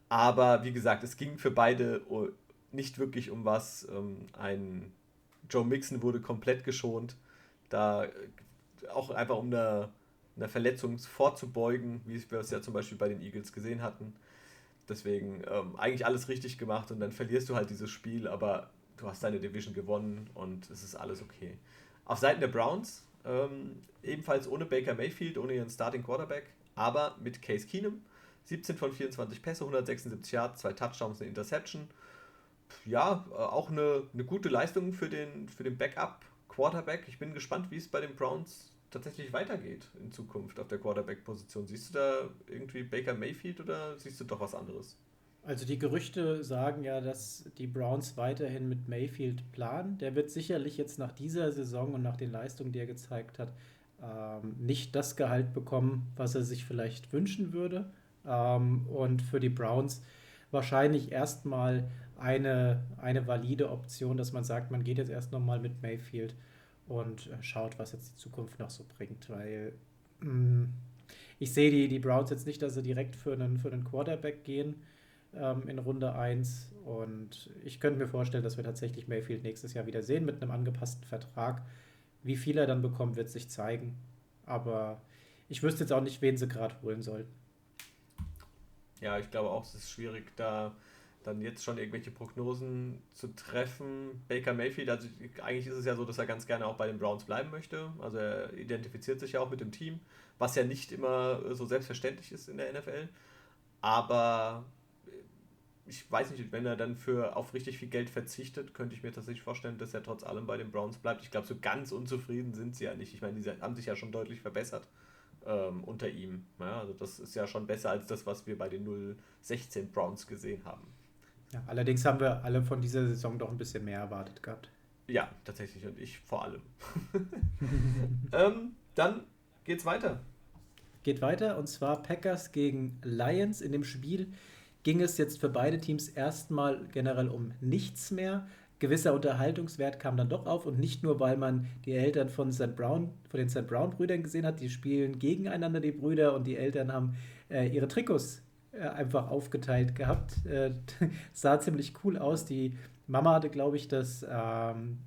Aber wie gesagt, es ging für beide oh, nicht wirklich um was. Ähm, ein Joe Mixon wurde komplett geschont. Da auch einfach um einer, einer Verletzung vorzubeugen, wie wir es ja zum Beispiel bei den Eagles gesehen hatten. Deswegen ähm, eigentlich alles richtig gemacht und dann verlierst du halt dieses Spiel, aber du hast deine Division gewonnen und es ist alles okay. Auf Seiten der Browns, ähm, ebenfalls ohne Baker Mayfield, ohne ihren Starting Quarterback, aber mit Case Keenum. 17 von 24 Pässe, 176 Yards, zwei Touchdowns, eine Interception ja, äh, auch eine, eine gute Leistung für den, für den Backup-Quarterback. Ich bin gespannt, wie es bei den Browns tatsächlich weitergeht in Zukunft auf der Quarterback-Position. Siehst du da irgendwie Baker Mayfield oder siehst du doch was anderes? Also die Gerüchte sagen ja, dass die Browns weiterhin mit Mayfield planen. Der wird sicherlich jetzt nach dieser Saison und nach den Leistungen, die er gezeigt hat, ähm, nicht das Gehalt bekommen, was er sich vielleicht wünschen würde. Ähm, und für die Browns wahrscheinlich erstmal eine, eine valide Option, dass man sagt, man geht jetzt erst nochmal mit Mayfield und äh, schaut, was jetzt die Zukunft noch so bringt, weil mm, ich sehe die, die Browns jetzt nicht, dass sie direkt für einen, für einen Quarterback gehen ähm, in Runde 1 und ich könnte mir vorstellen, dass wir tatsächlich Mayfield nächstes Jahr wieder sehen mit einem angepassten Vertrag. Wie viel er dann bekommt, wird sich zeigen, aber ich wüsste jetzt auch nicht, wen sie gerade holen sollten. Ja, ich glaube auch, es ist schwierig, da dann jetzt schon irgendwelche Prognosen zu treffen. Baker Mayfield, also eigentlich ist es ja so, dass er ganz gerne auch bei den Browns bleiben möchte. Also er identifiziert sich ja auch mit dem Team, was ja nicht immer so selbstverständlich ist in der NFL. Aber ich weiß nicht, wenn er dann für auf richtig viel Geld verzichtet, könnte ich mir tatsächlich vorstellen, dass er trotz allem bei den Browns bleibt. Ich glaube, so ganz unzufrieden sind sie ja nicht. Ich meine, die haben sich ja schon deutlich verbessert ähm, unter ihm. Ja, also das ist ja schon besser als das, was wir bei den 016 Browns gesehen haben. Ja, allerdings haben wir alle von dieser Saison doch ein bisschen mehr erwartet gehabt. Ja, tatsächlich und ich vor allem. ähm, dann geht's weiter. Geht weiter und zwar Packers gegen Lions. In dem Spiel ging es jetzt für beide Teams erstmal generell um nichts mehr gewisser Unterhaltungswert kam dann doch auf und nicht nur, weil man die Eltern von St. Brown, von den St. Brown Brüdern gesehen hat, die spielen gegeneinander die Brüder und die Eltern haben äh, ihre Trikots einfach aufgeteilt gehabt. Äh, sah ziemlich cool aus. Die Mama hatte, glaube ich, das ähm,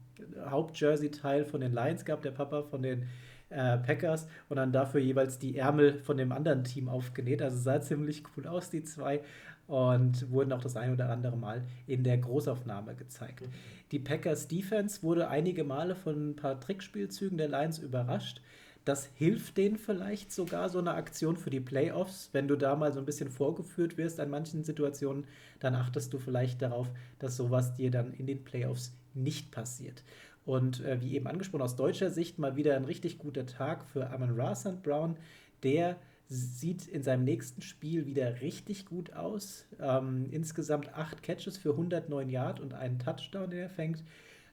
Hauptjersey-Teil von den Lions gehabt, der Papa von den äh, Packers und dann dafür jeweils die Ärmel von dem anderen Team aufgenäht. Also sah ziemlich cool aus, die zwei und wurden auch das ein oder andere Mal in der Großaufnahme gezeigt. Mhm. Die Packers Defense wurde einige Male von ein paar Trickspielzügen der Lions überrascht. Das hilft denen vielleicht sogar so eine Aktion für die Playoffs. Wenn du da mal so ein bisschen vorgeführt wirst an manchen Situationen, dann achtest du vielleicht darauf, dass sowas dir dann in den Playoffs nicht passiert. Und äh, wie eben angesprochen, aus deutscher Sicht mal wieder ein richtig guter Tag für Amon Ra St. Brown, der sieht in seinem nächsten Spiel wieder richtig gut aus. Ähm, insgesamt acht Catches für 109 Yard und einen Touchdown, den er fängt.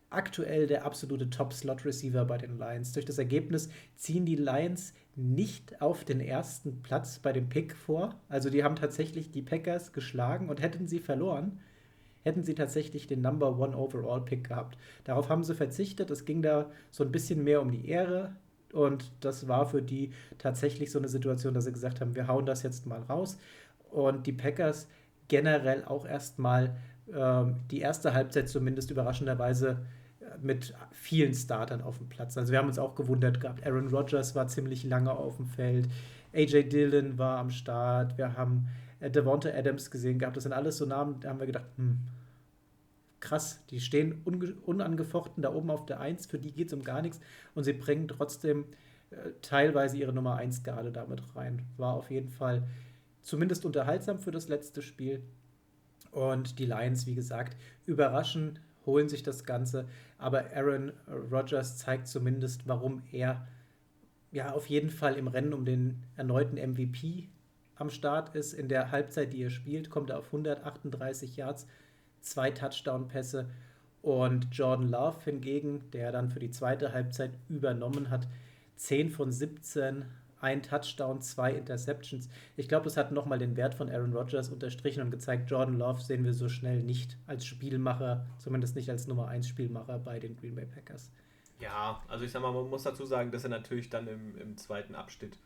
Aktuell der absolute Top-Slot-Receiver bei den Lions. Durch das Ergebnis ziehen die Lions nicht auf den ersten Platz bei dem Pick vor. Also die haben tatsächlich die Packers geschlagen und hätten sie verloren, hätten sie tatsächlich den Number One Overall Pick gehabt. Darauf haben sie verzichtet. Es ging da so ein bisschen mehr um die Ehre und das war für die tatsächlich so eine Situation, dass sie gesagt haben, wir hauen das jetzt mal raus. Und die Packers generell auch erstmal die erste Halbzeit zumindest überraschenderweise äh, mit vielen Startern auf dem Platz. Also wir haben uns auch gewundert gehabt. Aaron Rodgers war ziemlich lange auf dem Feld. AJ Dillon war am Start. Wir haben äh, Devonta Adams gesehen gehabt. Das sind alles so Namen, da haben wir gedacht, hm, krass, die stehen unangefochten da oben auf der 1, für die geht es um gar nichts und sie bringen trotzdem äh, teilweise ihre Nummer 1 Garde damit rein. War auf jeden Fall zumindest unterhaltsam für das letzte Spiel. Und die Lions, wie gesagt, überraschen, holen sich das Ganze. Aber Aaron Rodgers zeigt zumindest, warum er ja auf jeden Fall im Rennen um den erneuten MVP am Start ist. In der Halbzeit, die er spielt, kommt er auf 138 Yards zwei Touchdown-Pässe. Und Jordan Love hingegen, der dann für die zweite Halbzeit übernommen hat, 10 von 17, ein Touchdown, zwei Interceptions. Ich glaube, das hat nochmal den Wert von Aaron Rodgers unterstrichen und gezeigt, Jordan Love sehen wir so schnell nicht als Spielmacher, zumindest nicht als Nummer 1 Spielmacher bei den Green Bay Packers. Ja, also ich sag mal, man muss dazu sagen, dass er natürlich dann im, im zweiten Abschnitt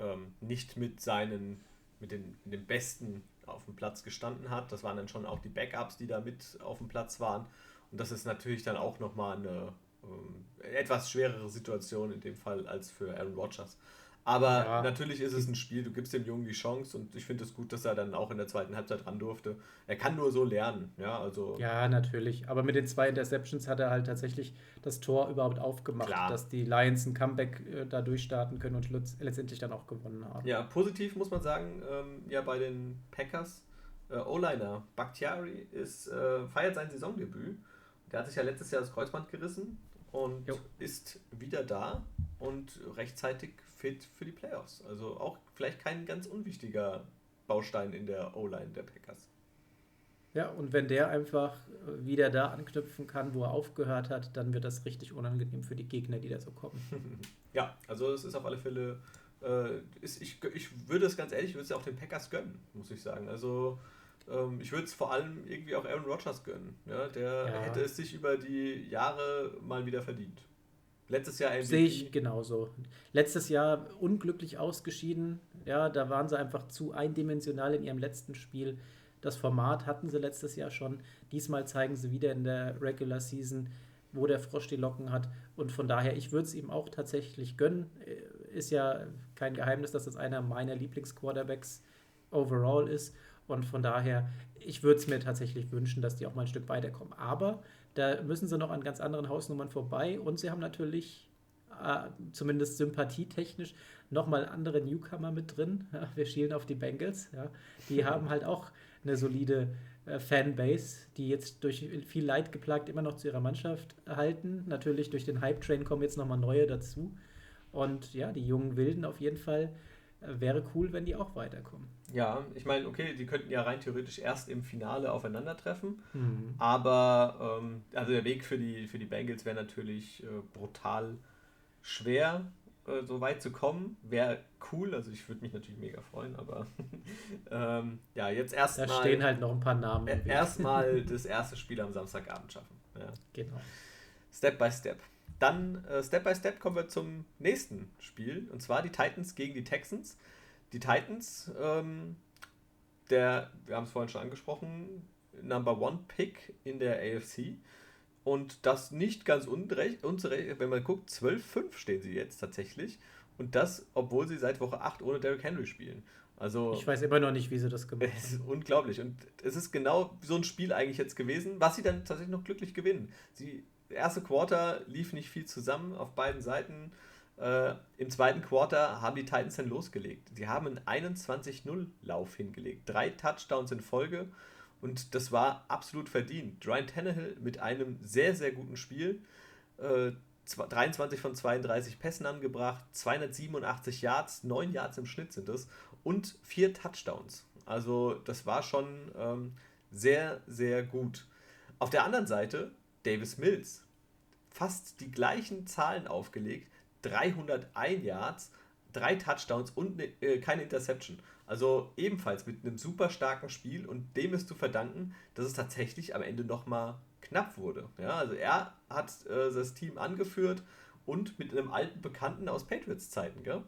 ähm, nicht mit seinen, mit den, mit den besten auf dem Platz gestanden hat. Das waren dann schon auch die Backups, die da mit auf dem Platz waren. Und das ist natürlich dann auch nochmal eine ähm, etwas schwerere Situation in dem Fall als für Aaron Rodgers. Aber ja. natürlich ist es ein Spiel, du gibst dem Jungen die Chance und ich finde es gut, dass er dann auch in der zweiten Halbzeit ran durfte. Er kann nur so lernen, ja, also. Ja, natürlich. Aber mit den zwei Interceptions hat er halt tatsächlich das Tor überhaupt aufgemacht, Klar. dass die Lions ein Comeback äh, da durchstarten können und letztendlich dann auch gewonnen haben. Ja, positiv muss man sagen, ähm, ja, bei den Packers, äh, O-Liner Bakhtiari ist, äh, feiert sein Saisondebüt. Der hat sich ja letztes Jahr das Kreuzband gerissen und jo. ist wieder da und rechtzeitig fit für die Playoffs. Also auch vielleicht kein ganz unwichtiger Baustein in der O-Line der Packers. Ja, und wenn der einfach wieder da anknüpfen kann, wo er aufgehört hat, dann wird das richtig unangenehm für die Gegner, die da so kommen. ja, also es ist auf alle Fälle, äh, ist, ich, ich würde es ganz ehrlich, ich würde es ja auch den Packers gönnen, muss ich sagen. Also Ähm, ich würde es vor allem irgendwie auch Aaron Rodgers gönnen. Ja? Der ja. hätte es sich über die Jahre mal wieder verdient. Letztes Jahr MVP. Sehe ich genauso. Letztes Jahr unglücklich ausgeschieden. Ja, da waren sie einfach zu eindimensional in ihrem letzten Spiel. Das Format hatten sie letztes Jahr schon. Diesmal zeigen sie wieder in der Regular Season, wo der Frosch die Locken hat. Und von daher, ich würde es ihm auch tatsächlich gönnen. Äh, ist ja kein Geheimnis, dass das einer meiner Lieblingsquarterbacks overall ist. Und von daher, ich würde es mir tatsächlich wünschen, dass die auch mal ein Stück weiterkommen. Aber da müssen sie noch an ganz anderen Hausnummern vorbei und sie haben natürlich äh, zumindest sympathietechnisch nochmal andere Newcomer mit drin. Ja, wir schielen auf die Bengals. Ja. Die haben halt auch eine solide äh, Fanbase, die jetzt durch viel Leid geplagt immer noch zu ihrer Mannschaft halten. Natürlich durch den Hype-Train kommen jetzt nochmal neue dazu. Und ja, die jungen Wilden auf jeden Fall wäre cool, wenn die auch weiterkommen. Ja, ich meine, okay, die könnten ja rein theoretisch erst im Finale aufeinandertreffen, mhm. aber ähm, also der Weg für die, für die Bengals wäre natürlich äh, brutal schwer, äh, so weit zu kommen. Wäre cool, also ich würde mich natürlich mega freuen, aber ähm, ja, jetzt erstmal. Da stehen halt noch ein paar Namen. Äh, erstmal das erste Spiel am Samstagabend schaffen. Ja. Genau. Step by Step. Dann äh, Step by Step kommen wir zum nächsten Spiel und zwar die Titans gegen die Texans. Die Titans, ähm, der, wir haben es vorhin schon angesprochen, Number One Pick in der AFC. Und das nicht ganz unrecht, unzurecht, wenn man guckt, 12-5 stehen sie jetzt tatsächlich. Und das, obwohl sie seit Woche 8 ohne Derrick Henry spielen. Also, ich weiß immer noch nicht, wie sie das gemacht haben. Es ist unglaublich. Und es ist genau so ein Spiel eigentlich jetzt gewesen, was sie dann tatsächlich noch glücklich gewinnen. Sie erste Quarter lief nicht viel zusammen auf beiden Seiten. Äh, Im zweiten Quarter haben die Titans dann losgelegt. Sie haben einen 21-0-Lauf hingelegt. Drei Touchdowns in Folge. Und das war absolut verdient. Ryan Tannehill mit einem sehr, sehr guten Spiel. Äh, 23 von 32 Pässen angebracht, 287 Yards, 9 Yards im Schnitt sind es und 4 Touchdowns. Also das war schon ähm, sehr, sehr gut. Auf der anderen Seite Davis Mills. Fast die gleichen Zahlen aufgelegt. 301 Yards, drei Touchdowns und ne, äh, keine Interception. Also ebenfalls mit einem super starken Spiel und dem ist zu verdanken, dass es tatsächlich am Ende nochmal knapp wurde. Ja, also er hat äh, das Team angeführt und mit einem alten Bekannten aus Patriots-Zeiten, gell?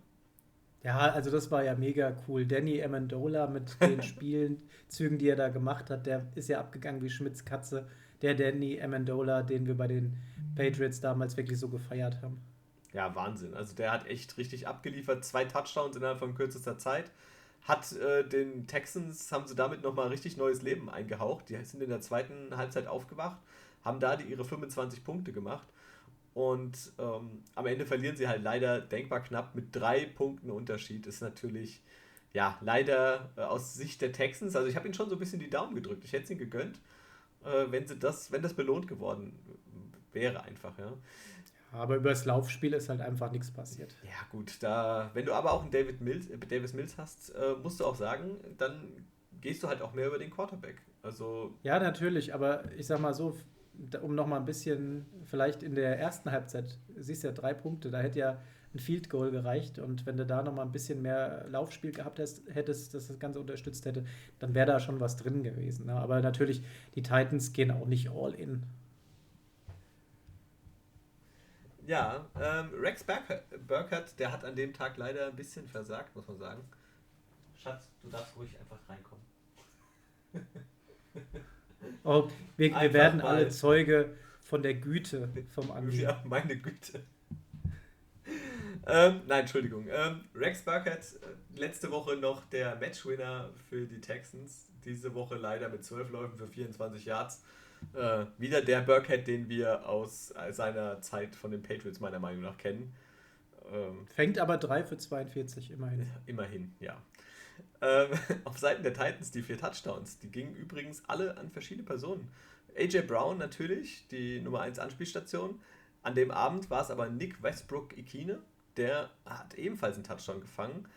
Ja, also das war ja mega cool. Danny Amendola mit den Spielzügen, die er da gemacht hat, der ist ja abgegangen wie Schmitz Katze der Danny Amendola, den wir bei den Patriots damals wirklich so gefeiert haben. Ja, Wahnsinn. Also der hat echt richtig abgeliefert. Zwei Touchdowns innerhalb von kürzester Zeit. Hat äh, den Texans, haben sie damit nochmal richtig neues Leben eingehaucht. Die sind in der zweiten Halbzeit aufgewacht, haben da die, ihre 25 Punkte gemacht. Und ähm, am Ende verlieren sie halt leider denkbar knapp mit drei Punkten Unterschied. Ist natürlich, ja, leider äh, aus Sicht der Texans. Also ich habe ihnen schon so ein bisschen die Daumen gedrückt. Ich hätte es ihnen gegönnt äh, wenn sie das, wenn das belohnt geworden wäre einfach, ja. Aber über das Laufspiel ist halt einfach nichts passiert. Ja, gut, da, wenn du aber auch einen David Mills, äh, Davis Mills hast, äh, musst du auch sagen, dann gehst du halt auch mehr über den Quarterback. Also. Ja, natürlich, aber ich sag mal so, um nochmal ein bisschen, vielleicht in der ersten Halbzeit, siehst du ja drei Punkte, da hätte ja ein Field Goal gereicht. Und wenn du da nochmal ein bisschen mehr Laufspiel gehabt hast, hättest, das das Ganze unterstützt hätte, dann wäre da schon was drin gewesen. Ne? Aber natürlich, die Titans gehen auch nicht all in. Ja, ähm, Rex Burkhardt, der hat an dem Tag leider ein bisschen versagt, muss man sagen. Schatz, du darfst ruhig einfach reinkommen. Oh, wir, wir werden alle Zeuge von der Güte vom Andi. Ja, meine Güte ähm, nein, Entschuldigung. Ähm, Rex Burkhead, äh, letzte Woche noch der Matchwinner für die Texans. Diese Woche leider mit 12 Läufen für 24 Yards. Äh, wieder der Burkhead, den wir aus seiner Zeit von den Patriots meiner Meinung nach kennen. Ähm, Fängt aber 3 für 42, immerhin. Immerhin, ja. Ähm, auf Seiten der Titans die vier Touchdowns. Die gingen übrigens alle an verschiedene Personen. AJ Brown natürlich, die Nummer 1 Anspielstation. An dem Abend war es aber Nick Westbrook Ikine, der hat ebenfalls einen Touchdown gefangen.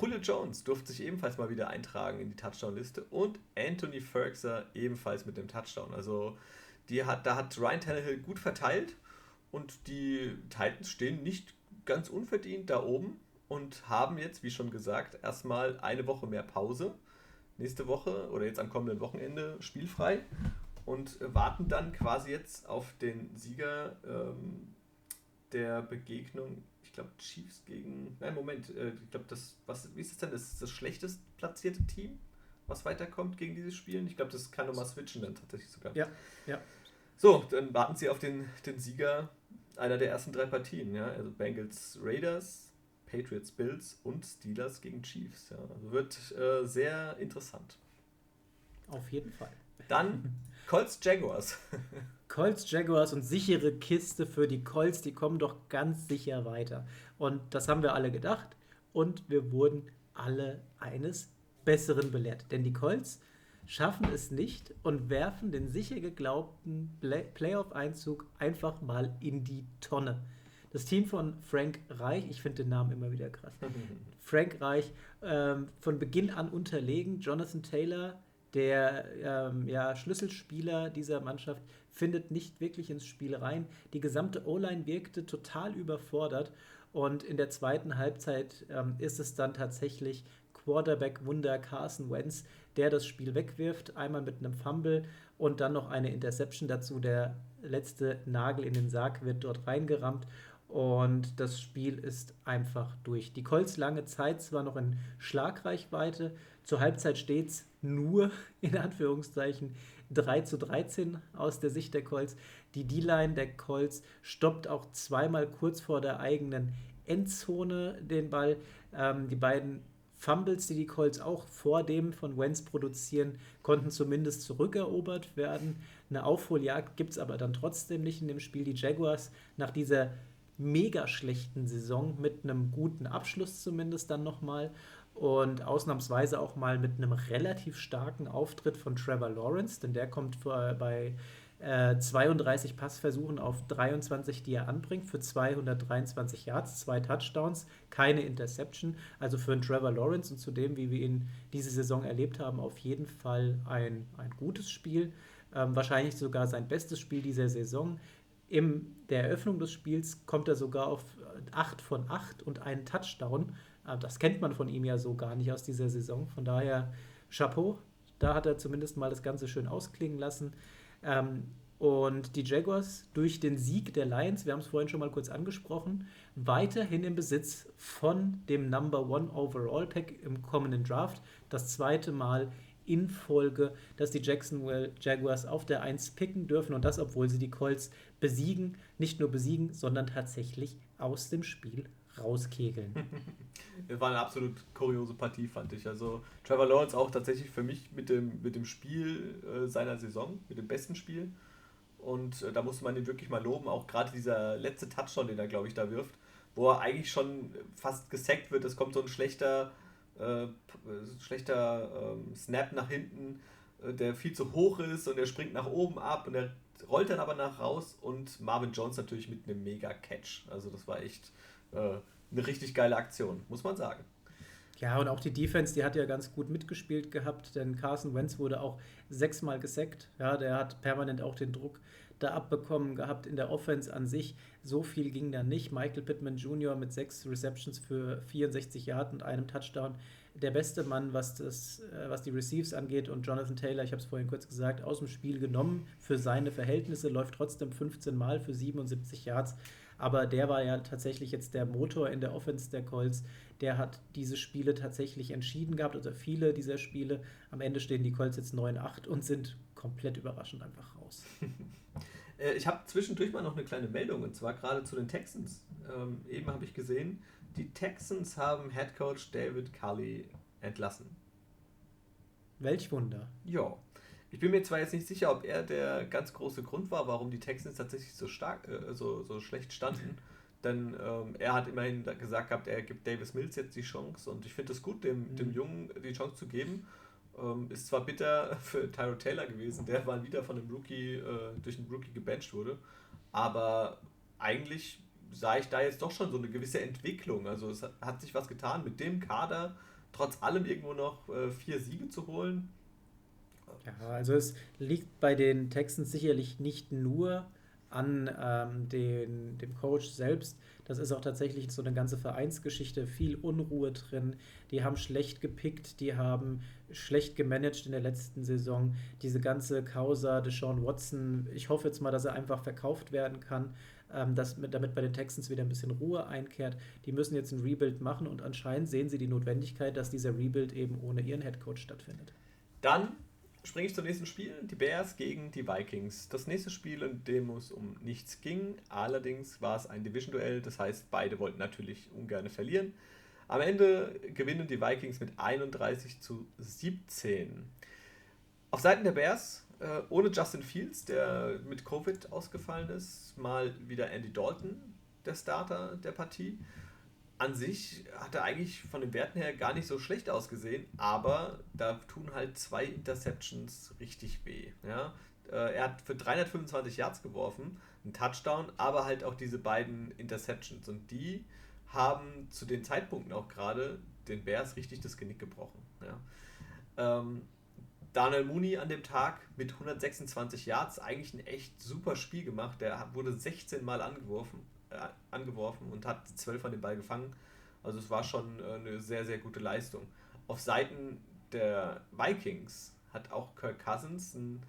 Julio Jones durfte sich ebenfalls mal wieder eintragen in die Touchdown-Liste und Anthony Ferguson ebenfalls mit dem Touchdown. Also die hat, da hat Ryan Tannehill gut verteilt und die Titans stehen nicht ganz unverdient da oben und haben jetzt, wie schon gesagt, erstmal eine Woche mehr Pause. nächste Woche oder jetzt am kommenden Wochenende spielfrei und warten dann quasi jetzt auf den Sieger ähm, der Begegnung. Ich glaube, Chiefs gegen. Nein, Moment. Äh, ich glaube, das. Was, wie ist es denn? Das ist das schlechtest platzierte Team, was weiterkommt gegen dieses Spielen. Ich glaube, das kann nochmal switchen dann tatsächlich sogar. Ja, ja. So, dann warten sie auf den, den Sieger einer der ersten drei Partien. Ja? Also Bengals Raiders, Patriots Bills und Steelers gegen Chiefs. Ja? Also wird äh, sehr interessant. Auf jeden Fall. Dann Colts Jaguars. Colts Jaguars und sichere Kiste für die Colts, die kommen doch ganz sicher weiter. Und das haben wir alle gedacht und wir wurden alle eines Besseren belehrt. Denn die Colts schaffen es nicht und werfen den sicher geglaubten Playoff-Einzug einfach mal in die Tonne. Das Team von Frank Reich, ich finde den Namen immer wieder krass. Frank Reich, ähm, von Beginn an unterlegen. Jonathan Taylor, der ähm, ja, Schlüsselspieler dieser Mannschaft, findet nicht wirklich ins Spiel rein. Die gesamte O-Line wirkte total überfordert. Und in der zweiten Halbzeit ähm, ist es dann tatsächlich Quarterback-Wunder Carson Wentz, der das Spiel wegwirft, einmal mit einem Fumble und dann noch eine Interception dazu. Der letzte Nagel in den Sarg wird dort reingerammt und das Spiel ist einfach durch. Die Colts lange Zeit zwar noch in Schlagreichweite, zur Halbzeit steht es nur in Anführungszeichen 3 zu 13 aus der Sicht der Colts. Die D-Line der Colts stoppt auch zweimal kurz vor der eigenen Endzone den Ball. Ähm, die beiden Fumbles, die die Colts auch vor dem von Wentz produzieren, konnten zumindest zurückerobert werden. Eine Aufholjagd gibt es aber dann trotzdem nicht in dem Spiel. Die Jaguars nach dieser mega schlechten Saison mit einem guten Abschluss zumindest dann nochmal und ausnahmsweise auch mal mit einem relativ starken Auftritt von Trevor Lawrence, denn der kommt bei 32 äh, Passversuchen auf 23, die er anbringt, für 223 Yards, zwei Touchdowns, keine Interception. Also für einen Trevor Lawrence und zudem, wie wir ihn diese Saison erlebt haben, auf jeden Fall ein, ein gutes Spiel. Ähm, wahrscheinlich sogar sein bestes Spiel dieser Saison. In der Eröffnung des Spiels kommt er sogar auf 8 von 8 und einen Touchdown. Äh, das kennt man von ihm ja so gar nicht aus dieser Saison. Von daher Chapeau. Da hat er zumindest mal das Ganze schön ausklingen lassen. Ähm, und die Jaguars durch den Sieg der Lions, wir haben es vorhin schon mal kurz angesprochen, weiterhin im Besitz von dem Number One Overall Pack im kommenden Draft. Das zweite Mal in Folge, dass die Jacksonville Jaguars auf der 1 picken dürfen und das, obwohl sie die Colts besiegen, nicht nur besiegen, sondern tatsächlich aus dem Spiel rauskegeln. Es war eine absolut kuriose Partie, fand ich. Also Trevor Lawrence auch tatsächlich für mich mit dem, mit dem Spiel äh, seiner Saison, mit dem besten Spiel. Und äh, da musste man ihn wirklich mal loben. Auch gerade dieser letzte Touchdown, den er, glaube ich, da wirft, wo er eigentlich schon fast gesackt wird. Es kommt so ein schlechter, äh, schlechter ähm, Snap nach hinten, äh, der viel zu hoch ist und er springt nach oben ab und er rollt dann aber nach raus und Marvin Jones natürlich mit einem mega Catch. Also das war echt äh, eine richtig geile Aktion, muss man sagen. Ja, und auch die Defense, die hat ja ganz gut mitgespielt gehabt, denn Carson Wentz wurde auch sechsmal gesackt. Ja, der hat permanent auch den Druck da abbekommen gehabt in der Offense an sich. So viel ging da nicht. Michael Pittman Jr. mit sechs Receptions für 64 Yards und einem Touchdown. Der beste Mann, was, das, äh, was die Receives angeht. Und Jonathan Taylor, ich habe es vorhin kurz gesagt, aus dem Spiel genommen für seine Verhältnnisse, läuft trotzdem 15 Mal für 77 Yards. Aber der war ja tatsächlich jetzt der Motor in der Offense der Colts. Der hat diese Spiele tatsächlich entschieden gehabt, oder viele dieser Spiele. Am Ende stehen die Colts jetzt 9-8 und sind komplett überraschend einfach raus. Äh, ich habe zwischendurch mal noch eine kleine Meldung, und zwar gerade zu den Texans. Ähm, eben habe ich gesehen, die Texans haben Head Coach David Cully entlassen. Welch Wunder. Ja, ich bin mir zwar jetzt nicht sicher, ob er der ganz große Grund war, warum die Texans tatsächlich so stark, äh, so, so schlecht standen. Denn ähm, er hat immerhin gesagt gehabt, er gibt Davis Mills jetzt die Chance und ich finde es gut, dem, mhm. dem Jungen die Chance zu geben. Ähm, ist zwar bitter für Tyro Taylor gewesen, der mal wieder von einem Rookie, äh, durch einen Rookie gebencht wurde, aber eigentlich sah ich da jetzt doch schon so eine gewisse Entwicklung. Also es hat sich was getan mit dem Kader, trotz allem irgendwo noch äh, vier Siege zu holen ja, also es liegt bei den Texans sicherlich nicht nur an ähm, den, dem Coach selbst. Das ist auch tatsächlich so eine ganze Vereinsgeschichte, viel Unruhe drin. Die haben schlecht gepickt, die haben schlecht gemanagt in der letzten Saison. Diese ganze Causa de Sean Watson, ich hoffe jetzt mal, dass er einfach verkauft werden kann, ähm, dass mit, damit bei den Texans wieder ein bisschen Ruhe einkehrt. Die müssen jetzt ein Rebuild machen und anscheinend sehen sie die Notwendigkeit, dass dieser Rebuild eben ohne ihren Headcoach stattfindet. Dann springe ich zum nächsten Spiel. Die Bears gegen die Vikings. Das nächste Spiel, in dem es um nichts ging. Allerdings war es ein Division-Duell. Das heißt, beide wollten natürlich ungern verlieren. Am Ende gewinnen die Vikings mit 31 zu 17. Auf Seiten der Bears, äh, ohne Justin Fields, der mit Covid ausgefallen ist, mal wieder Andy Dalton, der Starter der Partie an sich hat er eigentlich von den Werten her gar nicht so schlecht ausgesehen, aber da tun halt zwei Interceptions richtig weh. Ja? Äh, er hat für 325 Yards geworfen, einen Touchdown, aber halt auch diese beiden Interceptions und die haben zu den Zeitpunkten auch gerade den Bears richtig das Genick gebrochen. Ja? Ähm, Daniel Mooney an dem Tag mit 126 Yards eigentlich ein echt super Spiel gemacht. Der wurde 16 Mal angeworfen angeworfen und hat zwölf von den Ball gefangen. Also es war schon äh, eine sehr, sehr gute Leistung. Auf Seiten der Vikings hat auch Kirk Cousins ein,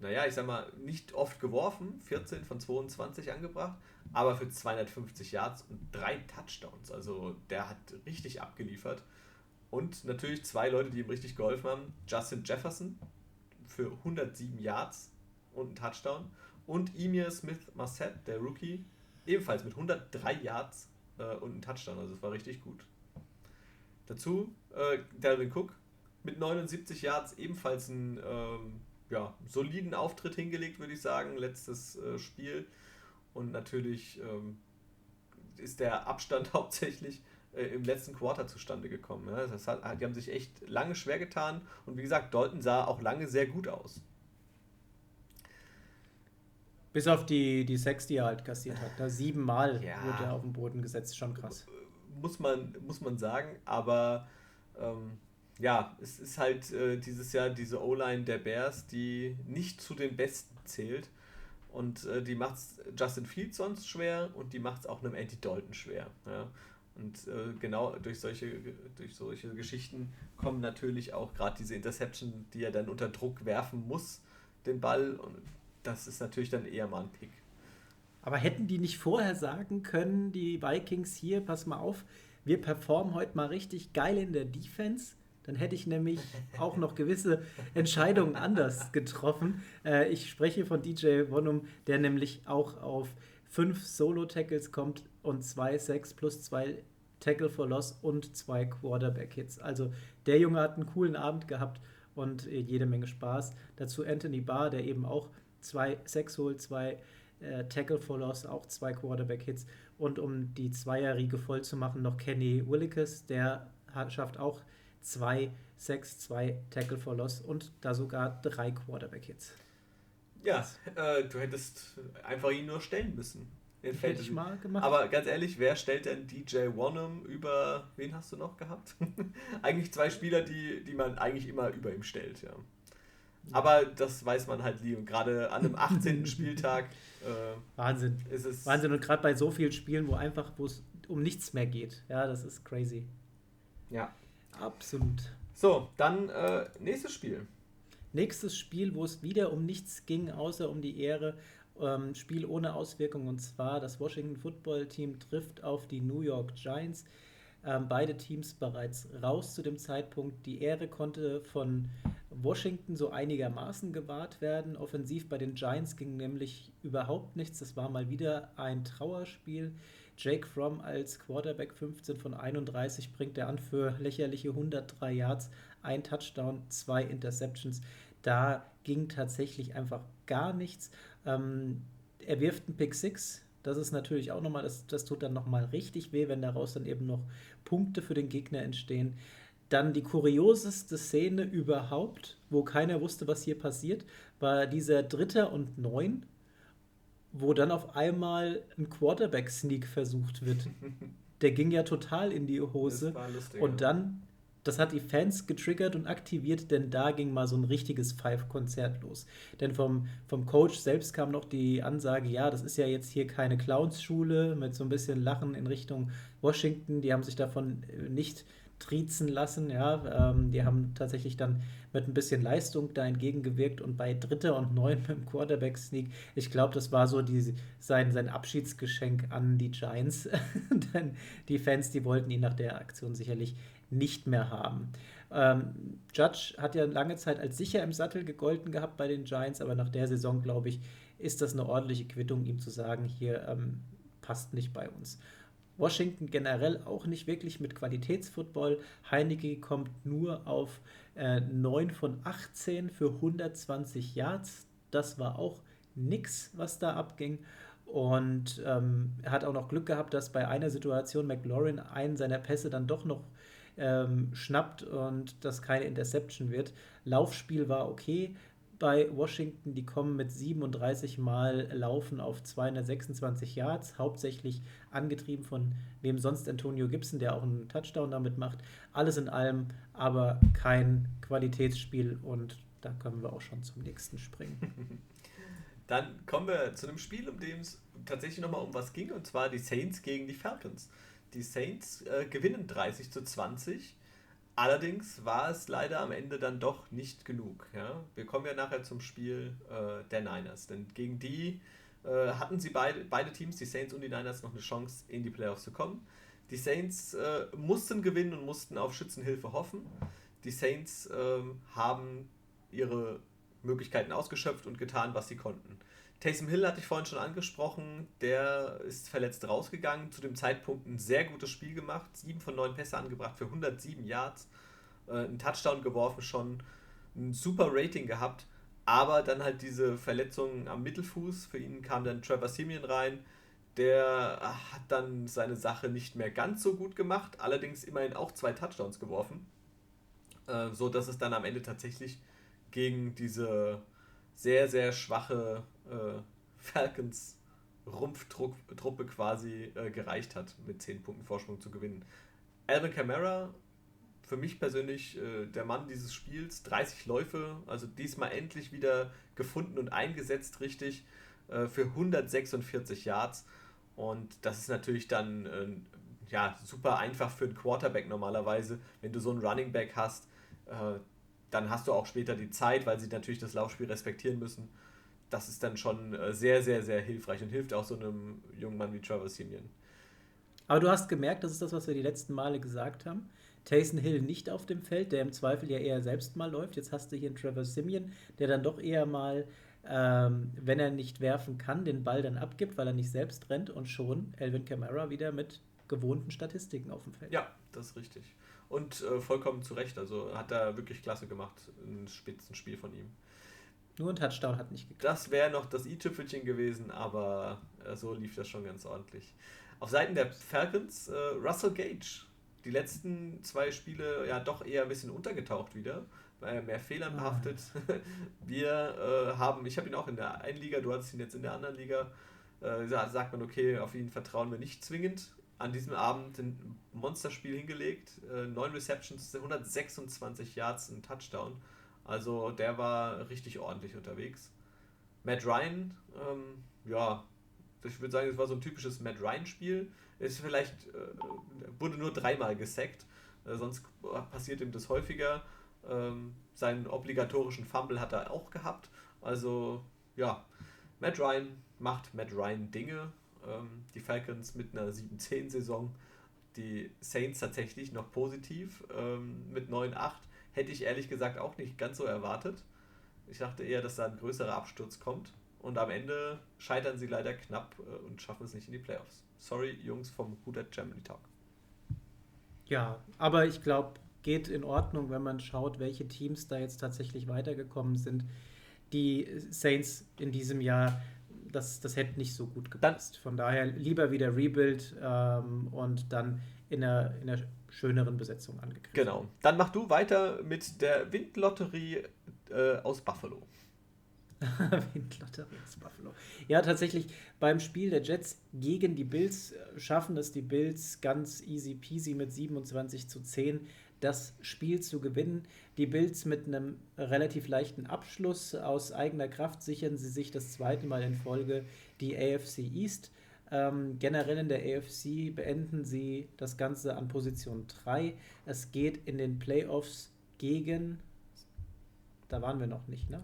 naja, ich sag mal, nicht oft geworfen, 14 von 22 angebracht, aber für 250 Yards und drei Touchdowns. Also der hat richtig abgeliefert. Und natürlich zwei Leute, die ihm richtig geholfen haben. Justin Jefferson für 107 Yards und einen Touchdown. Und Emir Smith Marset, der Rookie, ebenfalls mit 103 Yards äh, und einem Touchdown. Also es war richtig gut. Dazu äh, Dalvin Cook mit 79 Yards ebenfalls einen ähm, ja, soliden Auftritt hingelegt, würde ich sagen. Letztes äh, Spiel. Und natürlich ähm, ist der Abstand hauptsächlich äh, im letzten Quarter zustande gekommen. Ja. Das hat, die haben sich echt lange schwer getan. Und wie gesagt, Dalton sah auch lange sehr gut aus. Bis auf die, die Sex, die er halt kassiert hat. Da siebenmal ja. wurde er auf den Boden gesetzt, schon krass. Muss man, muss man sagen, aber ähm, ja, es ist halt äh, dieses Jahr diese O-Line der Bears, die nicht zu den Besten zählt. Und äh, die macht es Justin Fields sonst schwer und die macht es auch einem Andy Dalton schwer. Ja. Und äh, genau durch solche, durch solche Geschichten kommen natürlich auch gerade diese Interception, die er dann unter Druck werfen muss, den Ball. Und das ist natürlich dann eher mal ein Pick. Aber hätten die nicht vorher sagen können, die Vikings hier, pass mal auf, wir performen heute mal richtig geil in der Defense? Dann hätte ich nämlich auch noch gewisse Entscheidungen anders getroffen. Äh, ich spreche von DJ Wonum, der nämlich auch auf fünf Solo-Tackles kommt und zwei Sacks plus zwei Tackle for Loss und zwei Quarterback-Hits. Also der Junge hat einen coolen Abend gehabt und jede Menge Spaß. Dazu Anthony Barr, der eben auch zwei Sacks holt, zwei äh, Tackle for Loss, auch zwei Quarterback-Hits. Und um die Zweierriege voll zu machen, noch Kenny Willikes, der hat, schafft auch zwei Sacks, zwei Tackle for Loss und da sogar drei Quarterback-Hits. Ja, äh, du hättest einfach ihn nur stellen müssen. Hätte ich mal gemacht. Aber ganz ehrlich, wer stellt denn DJ Wonnum über, wen hast du noch gehabt? eigentlich zwei Spieler, die, die man eigentlich immer über ihm stellt, ja. Aber das weiß man halt nie. Und gerade an einem 18. Spieltag. Äh, Wahnsinn. Ist es Wahnsinn. Und gerade bei so vielen Spielen, wo einfach, wo es um nichts mehr geht. Ja, das ist crazy. Ja. Absolut. So, dann äh, nächstes Spiel. Nächstes Spiel, wo es wieder um nichts ging, außer um die Ehre. Ähm, Spiel ohne Auswirkung. Und zwar das Washington Football Team trifft auf die New York Giants. Ähm, beide Teams bereits raus zu dem Zeitpunkt. Die Ehre konnte von Washington so einigermaßen gewahrt werden. Offensiv bei den Giants ging nämlich überhaupt nichts. Das war mal wieder ein Trauerspiel. Jake Fromm als Quarterback 15 von 31 bringt er an für lächerliche 103 Yards, ein Touchdown, zwei Interceptions. Da ging tatsächlich einfach gar nichts. Ähm, er wirft einen Pick 6. Das ist natürlich auch nochmal, das, das tut dann nochmal richtig weh, wenn daraus dann eben noch Punkte für den Gegner entstehen. Dann die kurioseste Szene überhaupt, wo keiner wusste, was hier passiert, war dieser Dritter und Neun, wo dann auf einmal ein Quarterback-Sneak versucht wird. Der ging ja total in die Hose. Lustig, und dann das hat die Fans getriggert und aktiviert, denn da ging mal so ein richtiges Five-Konzert los. Denn vom, vom Coach selbst kam noch die Ansage, ja, das ist ja jetzt hier keine Clowns-Schule mit so ein bisschen Lachen in Richtung Washington. Die haben sich davon äh, nicht triezen lassen. Ja, ähm, die haben tatsächlich dann mit ein bisschen Leistung da entgegengewirkt und bei Dritter und Neun mit dem Quarterback-Sneak, ich glaube, das war so die, sein, sein Abschiedsgeschenk an die Giants. Denn die Fans, die wollten ihn nach der Aktion sicherlich nicht mehr haben. Ähm, Judge hat ja lange Zeit als sicher im Sattel gegolten gehabt bei den Giants, aber nach der Saison, glaube ich, ist das eine ordentliche Quittung, ihm zu sagen, hier ähm, passt nicht bei uns. Washington generell auch nicht wirklich mit Qualitätsfootball. Heineke kommt nur auf äh, 9 von 18 für 120 Yards. Das war auch nix, was da abging. Und ähm, er hat auch noch Glück gehabt, dass bei einer Situation McLaurin einen seiner Pässe dann doch noch ähm, schnappt und das keine Interception wird. Laufspiel war okay, bei Washington, die kommen mit 37 Mal Laufen auf 226 Yards, hauptsächlich angetrieben von wem sonst Antonio Gibson, der auch einen Touchdown damit macht. Alles in allem aber kein Qualitätsspiel und da können wir auch schon zum nächsten springen. Dann kommen wir zu einem Spiel, um dem es tatsächlich nochmal um was ging, und zwar die Saints gegen die Falcons. Die Saints äh, gewinnen 30 zu 20 Allerdings war es leider am Ende dann doch nicht genug. Ja? Wir kommen ja nachher zum Spiel äh, der Niners, denn gegen die äh, hatten sie beide, beide Teams, die Saints und die Niners, noch eine Chance, in die Playoffs zu kommen. Die Saints äh, mussten gewinnen und mussten auf Schützenhilfe hoffen. Die Saints ähm, haben ihre Möglichkeiten ausgeschöpft und getan, was sie konnten. Taysom Hill hatte ich vorhin schon angesprochen, der ist verletzt rausgegangen, zu dem Zeitpunkt ein sehr gutes Spiel gemacht, 7 von 9 Pässe angebracht für 107 Yards, äh, einen Touchdown geworfen schon, ein super Rating gehabt, aber dann halt diese Verletzung am Mittelfuß, für ihn kam dann Trevor Simeon rein, der hat dann seine Sache nicht mehr ganz so gut gemacht, allerdings immerhin auch zwei Touchdowns geworfen, äh, so dass es dann am Ende tatsächlich gegen diese sehr, sehr schwache äh, Falcons Rumpftruppe quasi äh, gereicht hat, mit 10 Punkten Vorsprung zu gewinnen. Alvin Kamara, für mich persönlich äh, der Mann dieses Spiels, 30 Läufe, also diesmal endlich wieder gefunden und eingesetzt richtig äh, für 146 Yards. Und das ist natürlich dann äh, ja, super einfach für einen Quarterback normalerweise, wenn du so einen Running Back hast. Äh, dann hast du auch später die Zeit, weil sie natürlich das Laufspiel respektieren müssen das ist dann schon äh, sehr, sehr, sehr hilfreich und hilft auch so einem jungen Mann wie Trevor Simeon. Aber du hast gemerkt, das ist das, was wir die letzten Male gesagt haben. Taysom Hill nicht auf dem Feld, der im Zweifel ja eher selbst mal läuft. Jetzt hast du hier einen Trevor Simeon, der dann doch eher mal, ähm, wenn er nicht werfen kann, den Ball dann abgibt, weil er nicht selbst rennt und schon Elvin Kamara wieder mit gewohnten Statistiken auf dem Feld. Ja, das ist richtig. Und äh, vollkommen zu Recht. Also hat er wirklich klasse gemacht. Ein Spitzenspiel von ihm. Nur ein Touchdown hat nicht geklappt. Das wäre noch das i-Tüpfelchen gewesen, aber äh, so lief das schon ganz ordentlich. Auf Seiten der Falcons, äh, Russell Gage. Die letzten zwei Spiele ja doch eher ein bisschen untergetaucht wieder, weil mehr Fehlern ah. behaftet. Wir äh, haben, ich habe ihn auch in der einen Liga, du hattest ihn jetzt in der anderen Liga. Äh, sagt man, okay, auf ihn vertrauen wir nicht zwingend. An diesem Abend ein Monsterspiel hingelegt, äh, 9 Receptions, 126 Yards, ein Touchdown. Also der war richtig ordentlich unterwegs. Matt Ryan, ähm, ja, ich würde sagen, es war so ein typisches Matt Ryan-Spiel. Ist vielleicht, äh, wurde nur dreimal gesackt, äh, sonst passiert ihm das häufiger. Ähm, seinen obligatorischen Fumble hat er auch gehabt. Also, ja, Matt Ryan macht Matt Ryan Dinge. Ähm, die Falcons mit einer 7-10-Saison. Die Saints tatsächlich noch positiv ähm, mit 9-8 hätte ich ehrlich gesagt auch nicht ganz so erwartet. Ich dachte eher, dass da ein größerer Absturz kommt. Und am Ende scheitern sie leider knapp äh, und schaffen es nicht in die Playoffs. Sorry, Jungs vom Hudet Germany Talk. Ja, aber ich glaube, geht in Ordnung, wenn man schaut, welche Teams da jetzt tatsächlich weitergekommen sind. Die Saints in diesem Jahr, das, das hätte nicht so gut gepasst. Von daher lieber wieder Rebuild ähm, und dann in einer, in einer schöneren Besetzung angegriffen. Genau. Dann mach du weiter mit der Windlotterie äh, aus Buffalo. Windlotterie aus Buffalo. Ja, tatsächlich beim Spiel der Jets gegen die Bills äh, schaffen es die Bills ganz easy peasy mit 27 zu 10 das Spiel zu gewinnen. Die Bills mit einem relativ leichten Abschluss aus eigener Kraft sichern sie sich das zweite Mal in Folge die AFC East. Ähm, generell in der AFC beenden sie das Ganze an Position 3. Es geht in den Playoffs gegen. Da waren wir noch nicht, ne?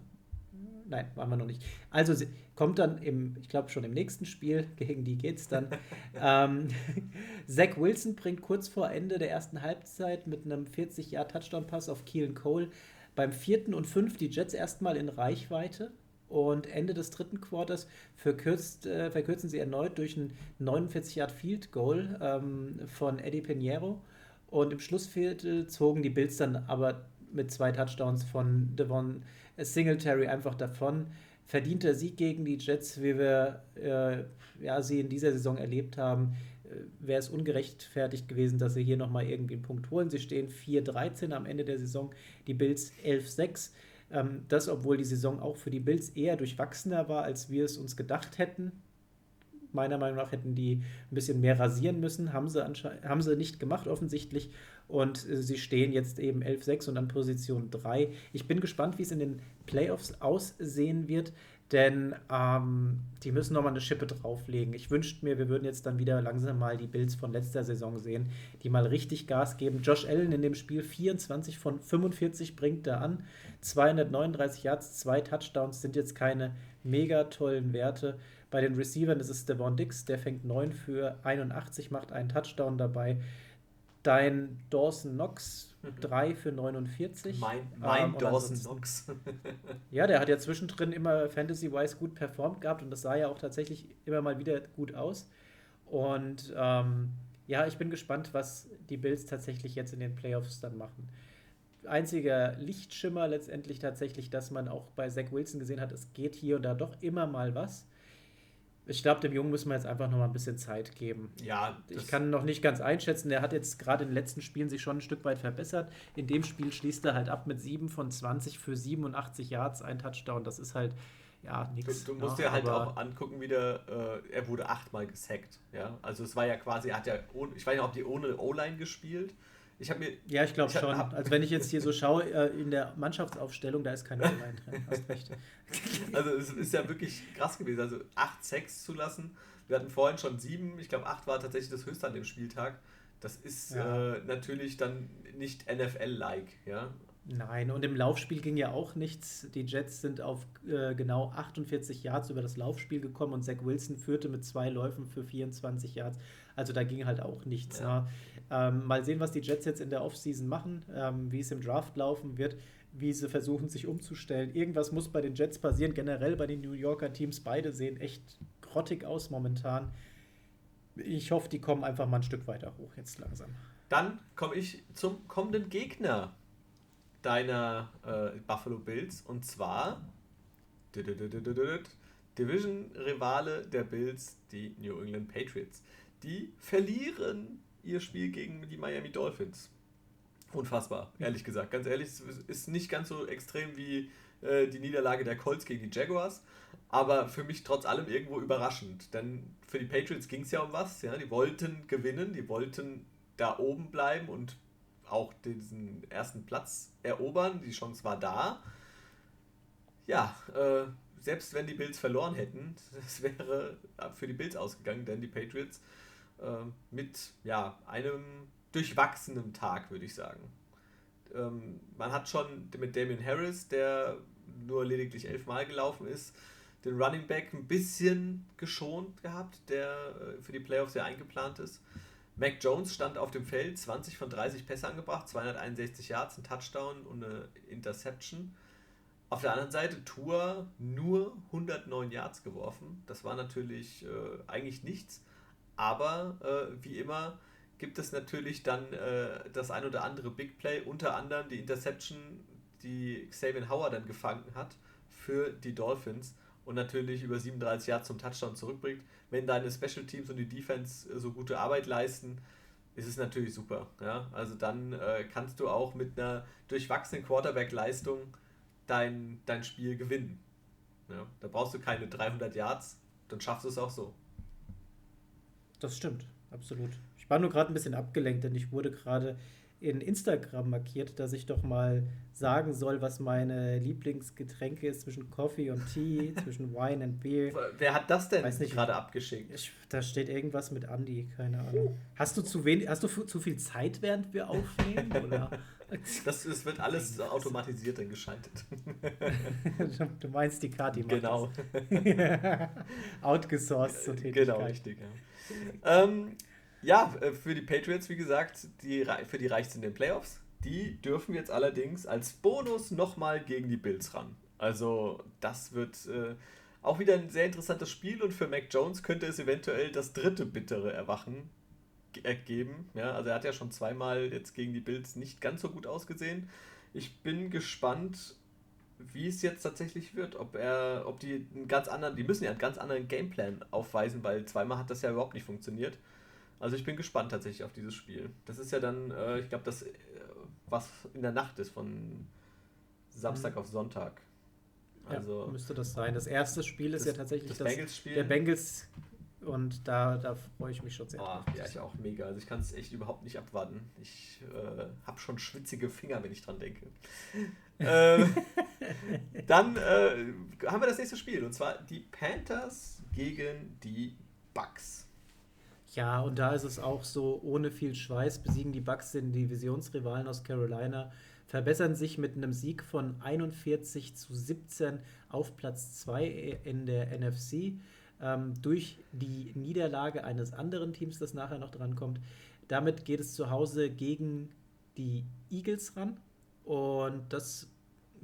Nein, waren wir noch nicht. Also sie, kommt dann im, ich glaube schon im nächsten Spiel, gegen die geht's dann. ähm, Zach Wilson bringt kurz vor Ende der ersten Halbzeit mit einem 40-Jahr-Touchdown-Pass auf Keelan Cole beim vierten und fünf die Jets erstmal in Reichweite. Und Ende des dritten Quarters verkürzt, äh, verkürzen sie erneut durch ein 49-Yard-Field-Goal ähm, von Eddie Pinheiro. Und im Schlussviertel zogen die Bills dann aber mit zwei Touchdowns von Devon Singletary einfach davon. Verdienter Sieg gegen die Jets, wie wir äh, ja, sie in dieser Saison erlebt haben, äh, wäre es ungerechtfertigt gewesen, dass sie hier nochmal irgendwie einen Punkt holen. Sie stehen 4-13 am Ende der Saison, die Bills 11-6. Ähm, das, obwohl die Saison auch für die Bills eher durchwachsener war, als wir es uns gedacht hätten. Meiner Meinung nach hätten die ein bisschen mehr rasieren müssen, haben sie, haben sie nicht gemacht offensichtlich. Und äh, sie stehen jetzt eben 11-6 und an Position 3. Ich bin gespannt, wie es in den Playoffs aussehen wird, denn ähm, die müssen nochmal eine Schippe drauflegen. Ich wünschte mir, wir würden jetzt dann wieder langsam mal die Bills von letzter Saison sehen, die mal richtig Gas geben. Josh Allen in dem Spiel 24 von 45 bringt er an. 239 Yards, zwei Touchdowns sind jetzt keine mega tollen Werte. Bei den Receivern ist es Devon Dix, der fängt 9 für 81, macht einen Touchdown dabei. Dein Dawson Knox 3 für 49. Mein, mein ähm, Dawson Knox. ja, der hat ja zwischendrin immer Fantasy-wise gut performt gehabt und das sah ja auch tatsächlich immer mal wieder gut aus. Und ähm, ja, ich bin gespannt, was die Bills tatsächlich jetzt in den Playoffs dann machen. Einziger Lichtschimmer letztendlich tatsächlich, dass man auch bei Zach Wilson gesehen hat, es geht hier und da doch immer mal was ich glaube, dem Jungen müssen wir jetzt einfach noch mal ein bisschen Zeit geben. Ja. Ich kann noch nicht ganz einschätzen. Der hat jetzt gerade in den letzten Spielen sich schon ein Stück weit verbessert. In dem Spiel schließt er halt ab mit 7 von 20 für 87 Yards, ein Touchdown. Das ist halt, ja, nichts. Du, du, musst ja, dir halt auch angucken, wie der, äh, er wurde achtmal gesackt. Ja? Also es war ja quasi, er hat ja, ich weiß nicht, ob die ohne O-Line gespielt ich habe mir. Ja, ich glaube schon. Hab, also wenn ich jetzt hier so schaue äh, in der Mannschaftsaufstellung, da ist kein Online drin. Hast recht. Also es ist ja wirklich krass gewesen. Also 8 Sex zu lassen. Wir hatten vorhin schon 7. Ich glaube 8 war tatsächlich das höchste an dem Spieltag. Das ist ja. äh, natürlich dann nicht NFL-like, ja. Nein, und im Laufspiel ging ja auch nichts. Die Jets sind auf äh, genau 48 Yards über das Laufspiel gekommen und Zach Wilson führte mit zwei Läufen für 24 Yards. Also da ging halt auch nichts. Ja. Ne? Ähm, mal sehen, was die Jets jetzt in der Offseason machen, ähm, wie es im Draft laufen wird, wie sie versuchen, sich umzustellen. Irgendwas muss bei den Jets passieren. Generell bei den New Yorker Teams, beide sehen echt grottig aus momentan. Ich hoffe, die kommen einfach mal ein Stück weiter hoch jetzt langsam. Dann komme ich zum kommenden Gegner deiner äh, Buffalo Bills und zwar Division-Rivale der Bills, die New England Patriots. Die verlieren ihr Spiel gegen die Miami Dolphins. Unfassbar, ehrlich gesagt. Ganz ehrlich, es ist nicht ganz so extrem wie äh, die Niederlage der Colts gegen die Jaguars, aber für mich trotz allem irgendwo überraschend. Denn für die Patriots ging es ja um was. Ja? Die wollten gewinnen, die wollten da oben bleiben und auch diesen ersten Platz erobern. Die Chance war da. Ja, äh, selbst wenn die Bills verloren hätten, es wäre für die Bills ausgegangen, denn die Patriots äh, mit ja, einem durchwachsenen Tag, würde ich sagen. Ähm, man hat schon mit Damien Harris, der nur lediglich elfmal gelaufen ist, den Running Back ein bisschen geschont gehabt, der äh, für die Playoffs ja eingeplant ist. Mac Jones stand auf dem Feld, 20 von 30 Pässe angebracht, 261 Yards, ein Touchdown und eine Interception. Auf der anderen Seite Tour nur 109 Yards geworfen. Das war natürlich äh, eigentlich nichts. Aber äh, wie immer gibt es natürlich dann äh, das ein oder andere Big Play, unter anderem die Interception, die Xavier Howard dann gefangen hat für die Dolphins und natürlich über 37 Yards zum Touchdown zurückbringt. Wenn deine Special Teams und die Defense äh, so gute Arbeit leisten, ist es natürlich super. Ja? Also dann äh, kannst du auch mit einer durchwachsenen Quarterback-Leistung dein, dein Spiel gewinnen. Ja? Da brauchst du keine 300 Yards, dann schaffst du es auch so. Das stimmt, absolut. Ich war nur gerade ein bisschen abgelenkt, denn ich wurde gerade in Instagram markiert, dass ich doch mal sagen soll, was meine Lieblingsgetränke ist zwischen Coffee und Tea, zwischen Wine und Beer. Wer hat das denn gerade abgeschickt? Ich, da steht irgendwas mit Andy, keine Ahnung. Hast du zu wenig, hast du zu viel Zeit, während wir aufnehmen? Oder? Das, das wird alles automatisiert dann geschaltet. du meinst die Kati Genau. Outgesourced zur Tätigkeit. Genau, richtig. Ja. Ähm, ja, äh, für die Patriots, wie gesagt, die, für die reicht es in den Playoffs. Die dürfen jetzt allerdings als Bonus nochmal gegen die Bills ran. Also das wird äh, auch wieder ein sehr interessantes Spiel und für Mac Jones könnte es eventuell das dritte bittere Erwachen geben. Ja, also er hat ja schon zweimal jetzt gegen die Bills nicht ganz so gut ausgesehen. Ich bin gespannt, wie es jetzt tatsächlich wird, ob er, ob die einen ganz anderen, die müssen ja einen ganz anderen Gameplan aufweisen, weil zweimal hat das ja überhaupt nicht funktioniert. Also ich bin gespannt tatsächlich auf dieses Spiel. Das ist ja dann, äh, ich glaube, das, äh, was in der Nacht ist von Samstag mhm. auf Sonntag. Also ja, müsste das sein. Das erste Spiel ist das, ja tatsächlich das, das Bengals der Bengals und da, da freue ich mich schon sehr. Oh, ja, ich auch mega. Also ich kann es echt überhaupt nicht abwarten. Ich äh, habe schon schwitzige Finger, wenn ich dran denke. ähm, dann äh, haben wir das nächste Spiel und zwar die Panthers gegen die Bucks. Ja, und da ist es auch so, ohne viel Schweiß besiegen die Bucks den Divisionsrivalen aus Carolina, verbessern sich mit einem Sieg von 41 zu 17 auf Platz 2 in der NFC ähm, durch die Niederlage eines anderen Teams, das nachher noch drankommt. Damit geht es zu Hause gegen die Eagles ran. Und das,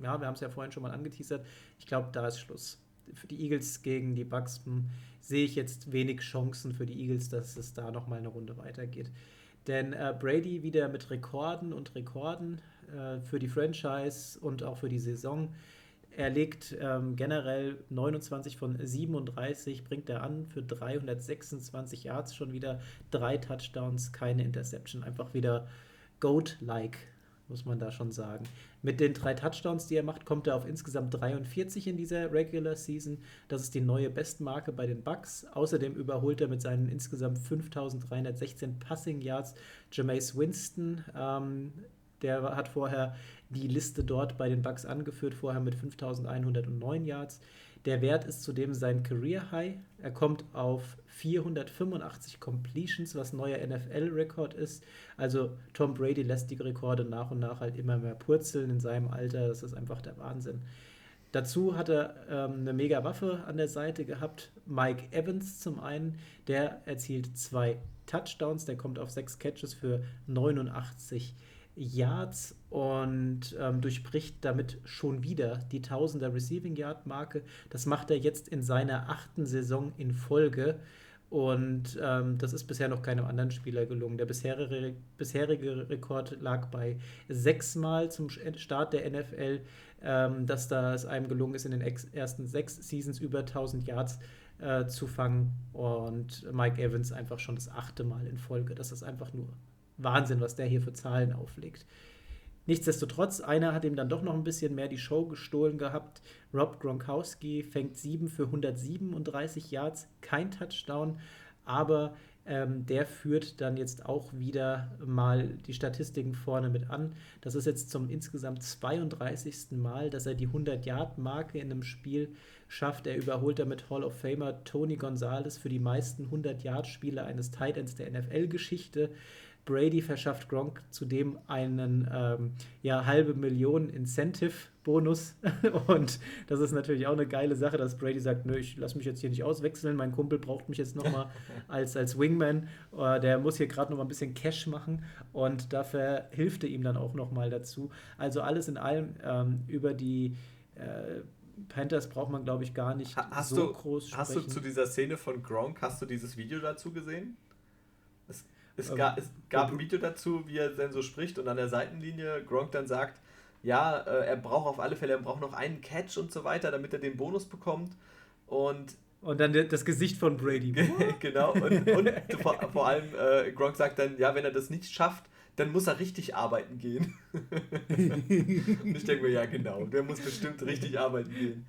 ja, wir haben es ja vorhin schon mal angeteasert. Ich glaube, da ist Schluss. Für die Eagles gegen die Bucks hm, sehe ich jetzt wenig Chancen für die Eagles, dass es da nochmal eine Runde weitergeht. Denn äh, Brady wieder mit Rekorden und Rekorden äh, für die Franchise und auch für die Saison. Er legt ähm, generell 29 von 37, bringt er an für 326 Yards, schon wieder drei Touchdowns, keine Interception. Einfach wieder Goat-like, muss man da schon sagen. Mit den drei Touchdowns, die er macht, kommt er auf insgesamt 43 in dieser Regular Season. Das ist die neue Bestmarke bei den Bucks. Außerdem überholt er mit seinen insgesamt 5316 Passing Yards Jameis Winston. Ähm, der hat vorher die Liste dort bei den Bucks angeführt, vorher mit 5109 Yards. Der Wert ist zudem sein Career High. Er kommt auf 485 Completions, was neuer NFL-Rekord ist. Also Tom Brady lässt die Rekorde nach und nach halt immer mehr purzeln in seinem Alter. Das ist einfach der Wahnsinn. Dazu hat er ähm, eine mega Waffe an der Seite gehabt. Mike Evans zum einen, der erzielt zwei Touchdowns, der kommt auf sechs Catches für 89 Yards und ähm, durchbricht damit schon wieder die Tausender Receiving Yard Marke. Das macht er jetzt in seiner achten Saison in Folge. Und ähm, das ist bisher noch keinem anderen Spieler gelungen. Der bisherige, bisherige Rekord lag bei sechsmal zum Start der NFL, ähm, dass das einem gelungen ist, in den ersten sechs Seasons über 1000 Yards äh, zu fangen. Und Mike Evans einfach schon das achte Mal in Folge. Das ist einfach nur Wahnsinn, was der hier für Zahlen auflegt. Nichtsdestotrotz, einer hat ihm dann doch noch ein bisschen mehr die Show gestohlen gehabt. Rob Gronkowski fängt 7 für 137 Yards, kein Touchdown, aber ähm, der führt dann jetzt auch wieder mal die Statistiken vorne mit an. Das ist jetzt zum insgesamt 32. Mal, dass er die 100-Yard-Marke in einem Spiel schafft. Er überholt damit Hall of Famer Tony Gonzalez für die meisten 100-Yard-Spiele eines Tight Ends der NFL-Geschichte. Brady verschafft Gronk zudem einen ähm, ja, halbe Million Incentive-Bonus. Und das ist natürlich auch eine geile Sache, dass Brady sagt, nö, ich lasse mich jetzt hier nicht auswechseln, mein Kumpel braucht mich jetzt nochmal als, als Wingman. Uh, der muss hier gerade nochmal ein bisschen Cash machen und dafür hilft er ihm dann auch nochmal dazu. Also alles in allem ähm, über die äh, Panthers braucht man, glaube ich, gar nicht hast so du, groß sprechen. Hast du zu dieser Szene von Gronk, hast du dieses Video dazu gesehen? Es, ähm, ga, es gab ein Video dazu, wie er dann so spricht und an der Seitenlinie Gronk dann sagt, ja, äh, er braucht auf alle Fälle, er braucht noch einen Catch und so weiter, damit er den Bonus bekommt. Und und dann das Gesicht von Brady. genau. Und, und vor, vor, allem äh, Gronk sagt dann, ja, wenn er das nicht schafft, dann muss er richtig arbeiten gehen. und ich denke mir, ja genau, der muss bestimmt richtig arbeiten gehen.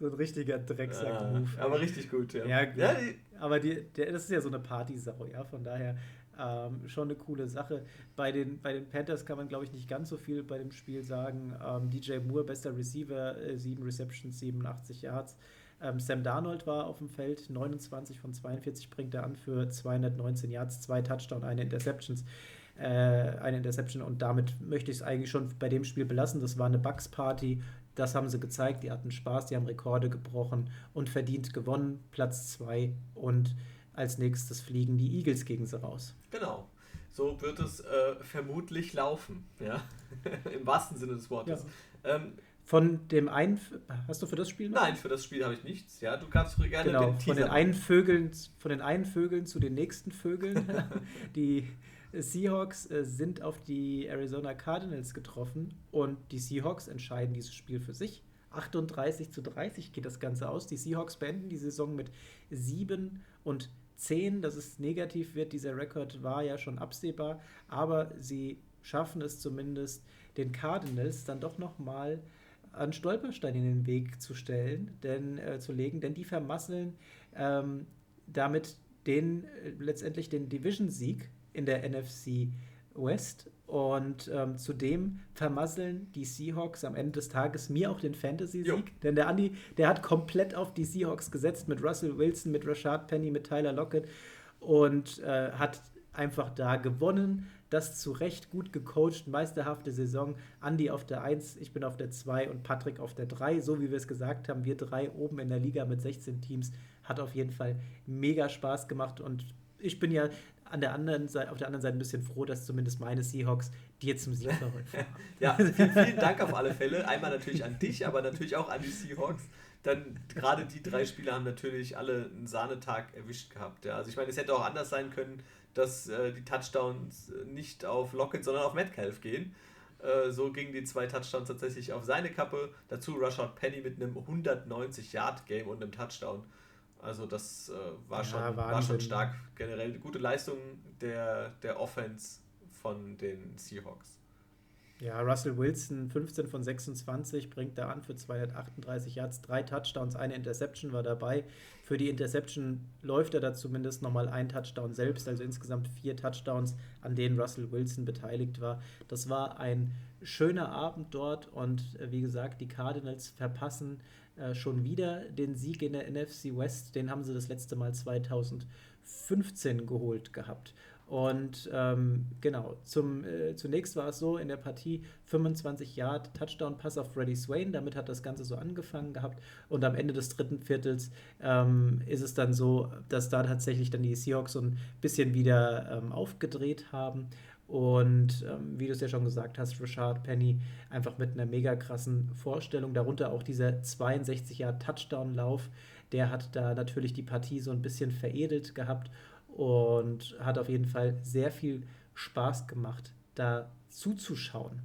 So ein richtiger Drecksack-Move. Ah, aber richtig gut, ja. Ja, ja die, aber die, der, das ist ja so eine Partysau, ja, von daher ähm, schon eine coole Sache. Bei den, bei den Panthers kann man, glaube ich, nicht ganz so viel bei dem Spiel sagen. Ähm, DJ Moore, bester Receiver, äh, 7 Receptions, 87 Yards. Ähm, Sam Darnold war auf dem Feld, 29 von 42 bringt er an für 219 Yards, zwei Touchdown, eine Interceptions. Äh, eine Interception und damit möchte ich es eigentlich schon bei dem Spiel belassen. Das war eine Bucks-Party, das haben sie gezeigt, die hatten Spaß, die haben Rekorde gebrochen und verdient gewonnen, Platz 2 und als nächstes fliegen die Eagles gegen sie raus. Genau. So wird es äh, vermutlich laufen, ja. Im wahrsten Sinne des Wortes. Ja. Ähm, von dem einen, hast du für das Spiel noch? Nein, für das Spiel habe ich nichts. Ja, du kannst gerne genau, den Teaser von den einen Vögeln, von den einen Vögeln zu den nächsten Vögeln. die Seahawks äh, sind auf die Arizona Cardinals getroffen und die Seahawks entscheiden dieses Spiel für sich. 38 zu 30 geht das Ganze aus. Die Seahawks beenden die Saison mit 7 und 10. Dass es negativ wird, dieser Rekord war ja schon absehbar, aber sie schaffen es zumindest, den Cardinals dann doch nochmal einen Stolperstein in den Weg zu stellen, denn äh, zu legen, denn die vermasseln ähm, damit den äh, letztendlich den Division-Sieg in der NFC West und ähm, zudem vermasseln die Seahawks am Ende des Tages mir auch den Fantasy-Sieg. Denn der Andi, der hat komplett auf die Seahawks gesetzt mit Russell Wilson, mit Rashad Penny, mit Tyler Lockett und äh, hat einfach da gewonnen. Das zu Recht gut gecoacht, meisterhafte Saison. Andi auf der 1, ich bin auf der 2 und Patrick auf der 3. So wie wir es gesagt haben, wir drei oben in der Liga mit 16 Teams. Hat auf jeden Fall mega Spaß gemacht und ich bin ja an der anderen Seite, auf der anderen Seite ein bisschen froh, dass zumindest meine Seahawks dir zum Sieg verholfen haben. ja, vielen, vielen Dank auf alle Fälle. Einmal natürlich an dich, aber natürlich auch an die Seahawks. Dann gerade die drei Spieler haben natürlich alle einen Sahnetag erwischt gehabt. Ja. Also ich meine, es hätte auch anders sein können, dass äh, die Touchdowns nicht auf Lockett, sondern auf Metcalf gehen. Äh, so gingen die zwei Touchdowns tatsächlich auf seine Kappe. Dazu Rashad Penny mit einem 190-Yard-Game und einem Touchdown. Also das äh, war, ja, schon, war schon stark. Generell eine gute Leistung der, der Offense von den Seahawks. Ja, Russell Wilson, 15 von 26, bringt da an für 238 Yards, drei Touchdowns, eine Interception war dabei. Für die Interception läuft er da zumindest nochmal ein Touchdown selbst, also insgesamt vier Touchdowns, an denen Russell Wilson beteiligt war. Das war ein schöner Abend dort und äh, wie gesagt, die Cardinals verpassen äh, schon wieder den Sieg in der NFC West. Den haben sie das letzte Mal 2015 geholt gehabt. Und ähm, genau, zum, äh, zunächst war es so in der Partie 25 Yard Touchdown Pass auf Freddy Swain, damit hat das Ganze so angefangen gehabt und am Ende des dritten Viertels ähm, ist es dann so, dass da tatsächlich dann die Seahawks so ein bisschen wieder ähm, aufgedreht haben und ähm, wie du es ja schon gesagt hast, Richard Penny einfach mit einer mega krassen Vorstellung, darunter auch dieser 62 Jahr Touchdown-Lauf, der hat da natürlich die Partie so ein bisschen veredelt gehabt und hat auf jeden Fall sehr viel Spaß gemacht, da zuzuschauen.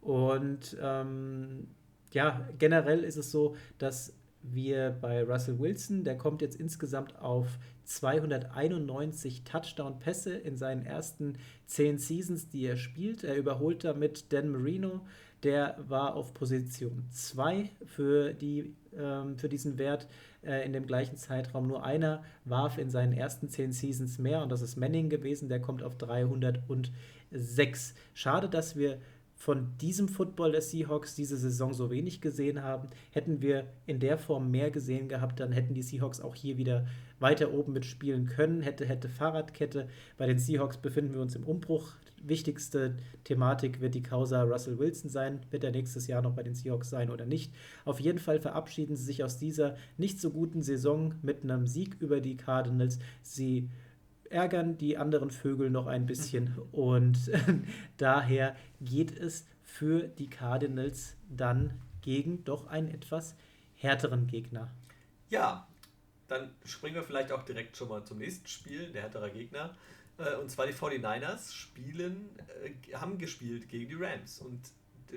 Und ähm, ja, generell ist es so, dass wir bei Russell Wilson, der kommt jetzt insgesamt auf 291 Touchdown-Pässe in seinen ersten 10 Seasons, die er spielt. Er überholt damit Dan Marino, der war auf Position 2 für, die, ähm, für diesen Wert äh, in dem gleichen Zeitraum. Nur einer warf in seinen ersten 10 Seasons mehr und das ist Manning gewesen, der kommt auf 306. Schade, dass wir von diesem Football der Seahawks diese Saison so wenig gesehen haben. Hätten wir in der Form mehr gesehen gehabt, dann hätten die Seahawks auch hier wieder weiter oben mitspielen können. Hätte, hätte Fahrradkette. Bei den Seahawks befinden wir uns im Umbruch. Wichtigste Thematik wird die Causa Russell Wilson sein. Wird er nächstes Jahr noch bei den Seahawks sein oder nicht? Auf jeden Fall verabschieden sie sich aus dieser nicht so guten Saison mit einem Sieg über die Cardinals. Sie ärgern die anderen Vögel noch ein bisschen und daher geht es für die Cardinals dann gegen doch einen etwas härteren Gegner. Ja, dann springen wir vielleicht auch direkt schon mal zum nächsten Spiel, der härtere Gegner. Äh, und zwar die 49ers spielen, äh, haben gespielt gegen die Rams. Und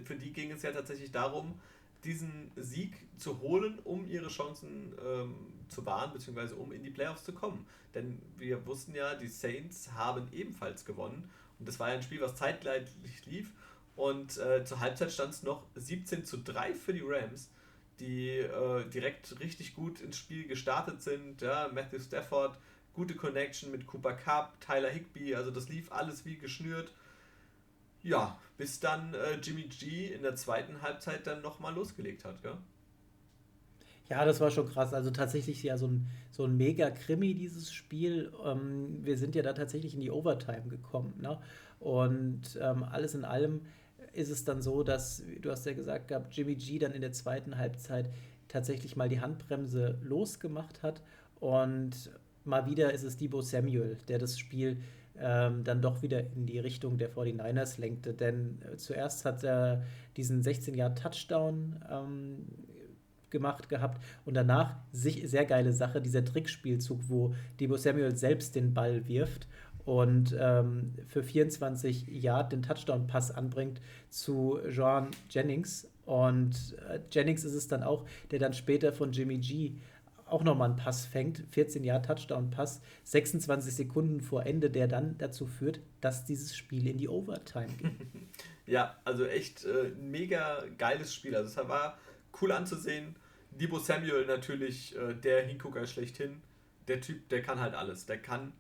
für die ging es ja tatsächlich darum, diesen Sieg zu holen, um ihre Chancen ähm, zu wahren, beziehungsweise um in die Playoffs zu kommen. Denn wir wussten ja, die Saints haben ebenfalls gewonnen. Und das war ja ein Spiel, was zeitgleich lief. Und äh, zur Halbzeit stand es noch 17 zu 3 für die Rams, die äh, direkt richtig gut ins Spiel gestartet sind. Ja, Matthew Stafford, gute Connection mit Cooper Cup, Tyler Higby, also das lief alles wie geschnürt. Ja, bis dann äh, Jimmy G in der zweiten Halbzeit dann nochmal losgelegt hat, gell? Ja, das war schon krass. Also tatsächlich ja so ein, so ein mega Krimi, dieses Spiel. Ähm, wir sind ja da tatsächlich in die Overtime gekommen. Ne? Und ähm, alles in allem ist es dann so, dass, du hast ja gesagt gehabt, Jimmy G dann in der zweiten Halbzeit tatsächlich mal die Handbremse losgemacht hat. Und mal wieder ist es Debo Samuel, der das Spiel ähm, dann doch wieder in die Richtung der 49ers lenkte. Denn äh, zuerst hat er diesen 16-Jahr-Touchdown ähm, gemacht gehabt und danach sich sehr geile Sache, dieser Trickspielzug, wo Debo Samuel selbst den Ball wirft und ähm, für 24 Yard den Touchdown-Pass anbringt zu Joan Jennings. Und äh, Jennings ist es dann auch, der dann später von Jimmy G auch nochmal einen Pass fängt, 14 Yard Touchdown-Pass, 26 Sekunden vor Ende, der dann dazu führt, dass dieses Spiel in die Overtime geht. ja, also echt äh, mega geiles Spiel. Also es war cool anzusehen. Debo Samuel natürlich äh, der Hingucker schlechthin. Der Typ, der kann halt alles. Der kann,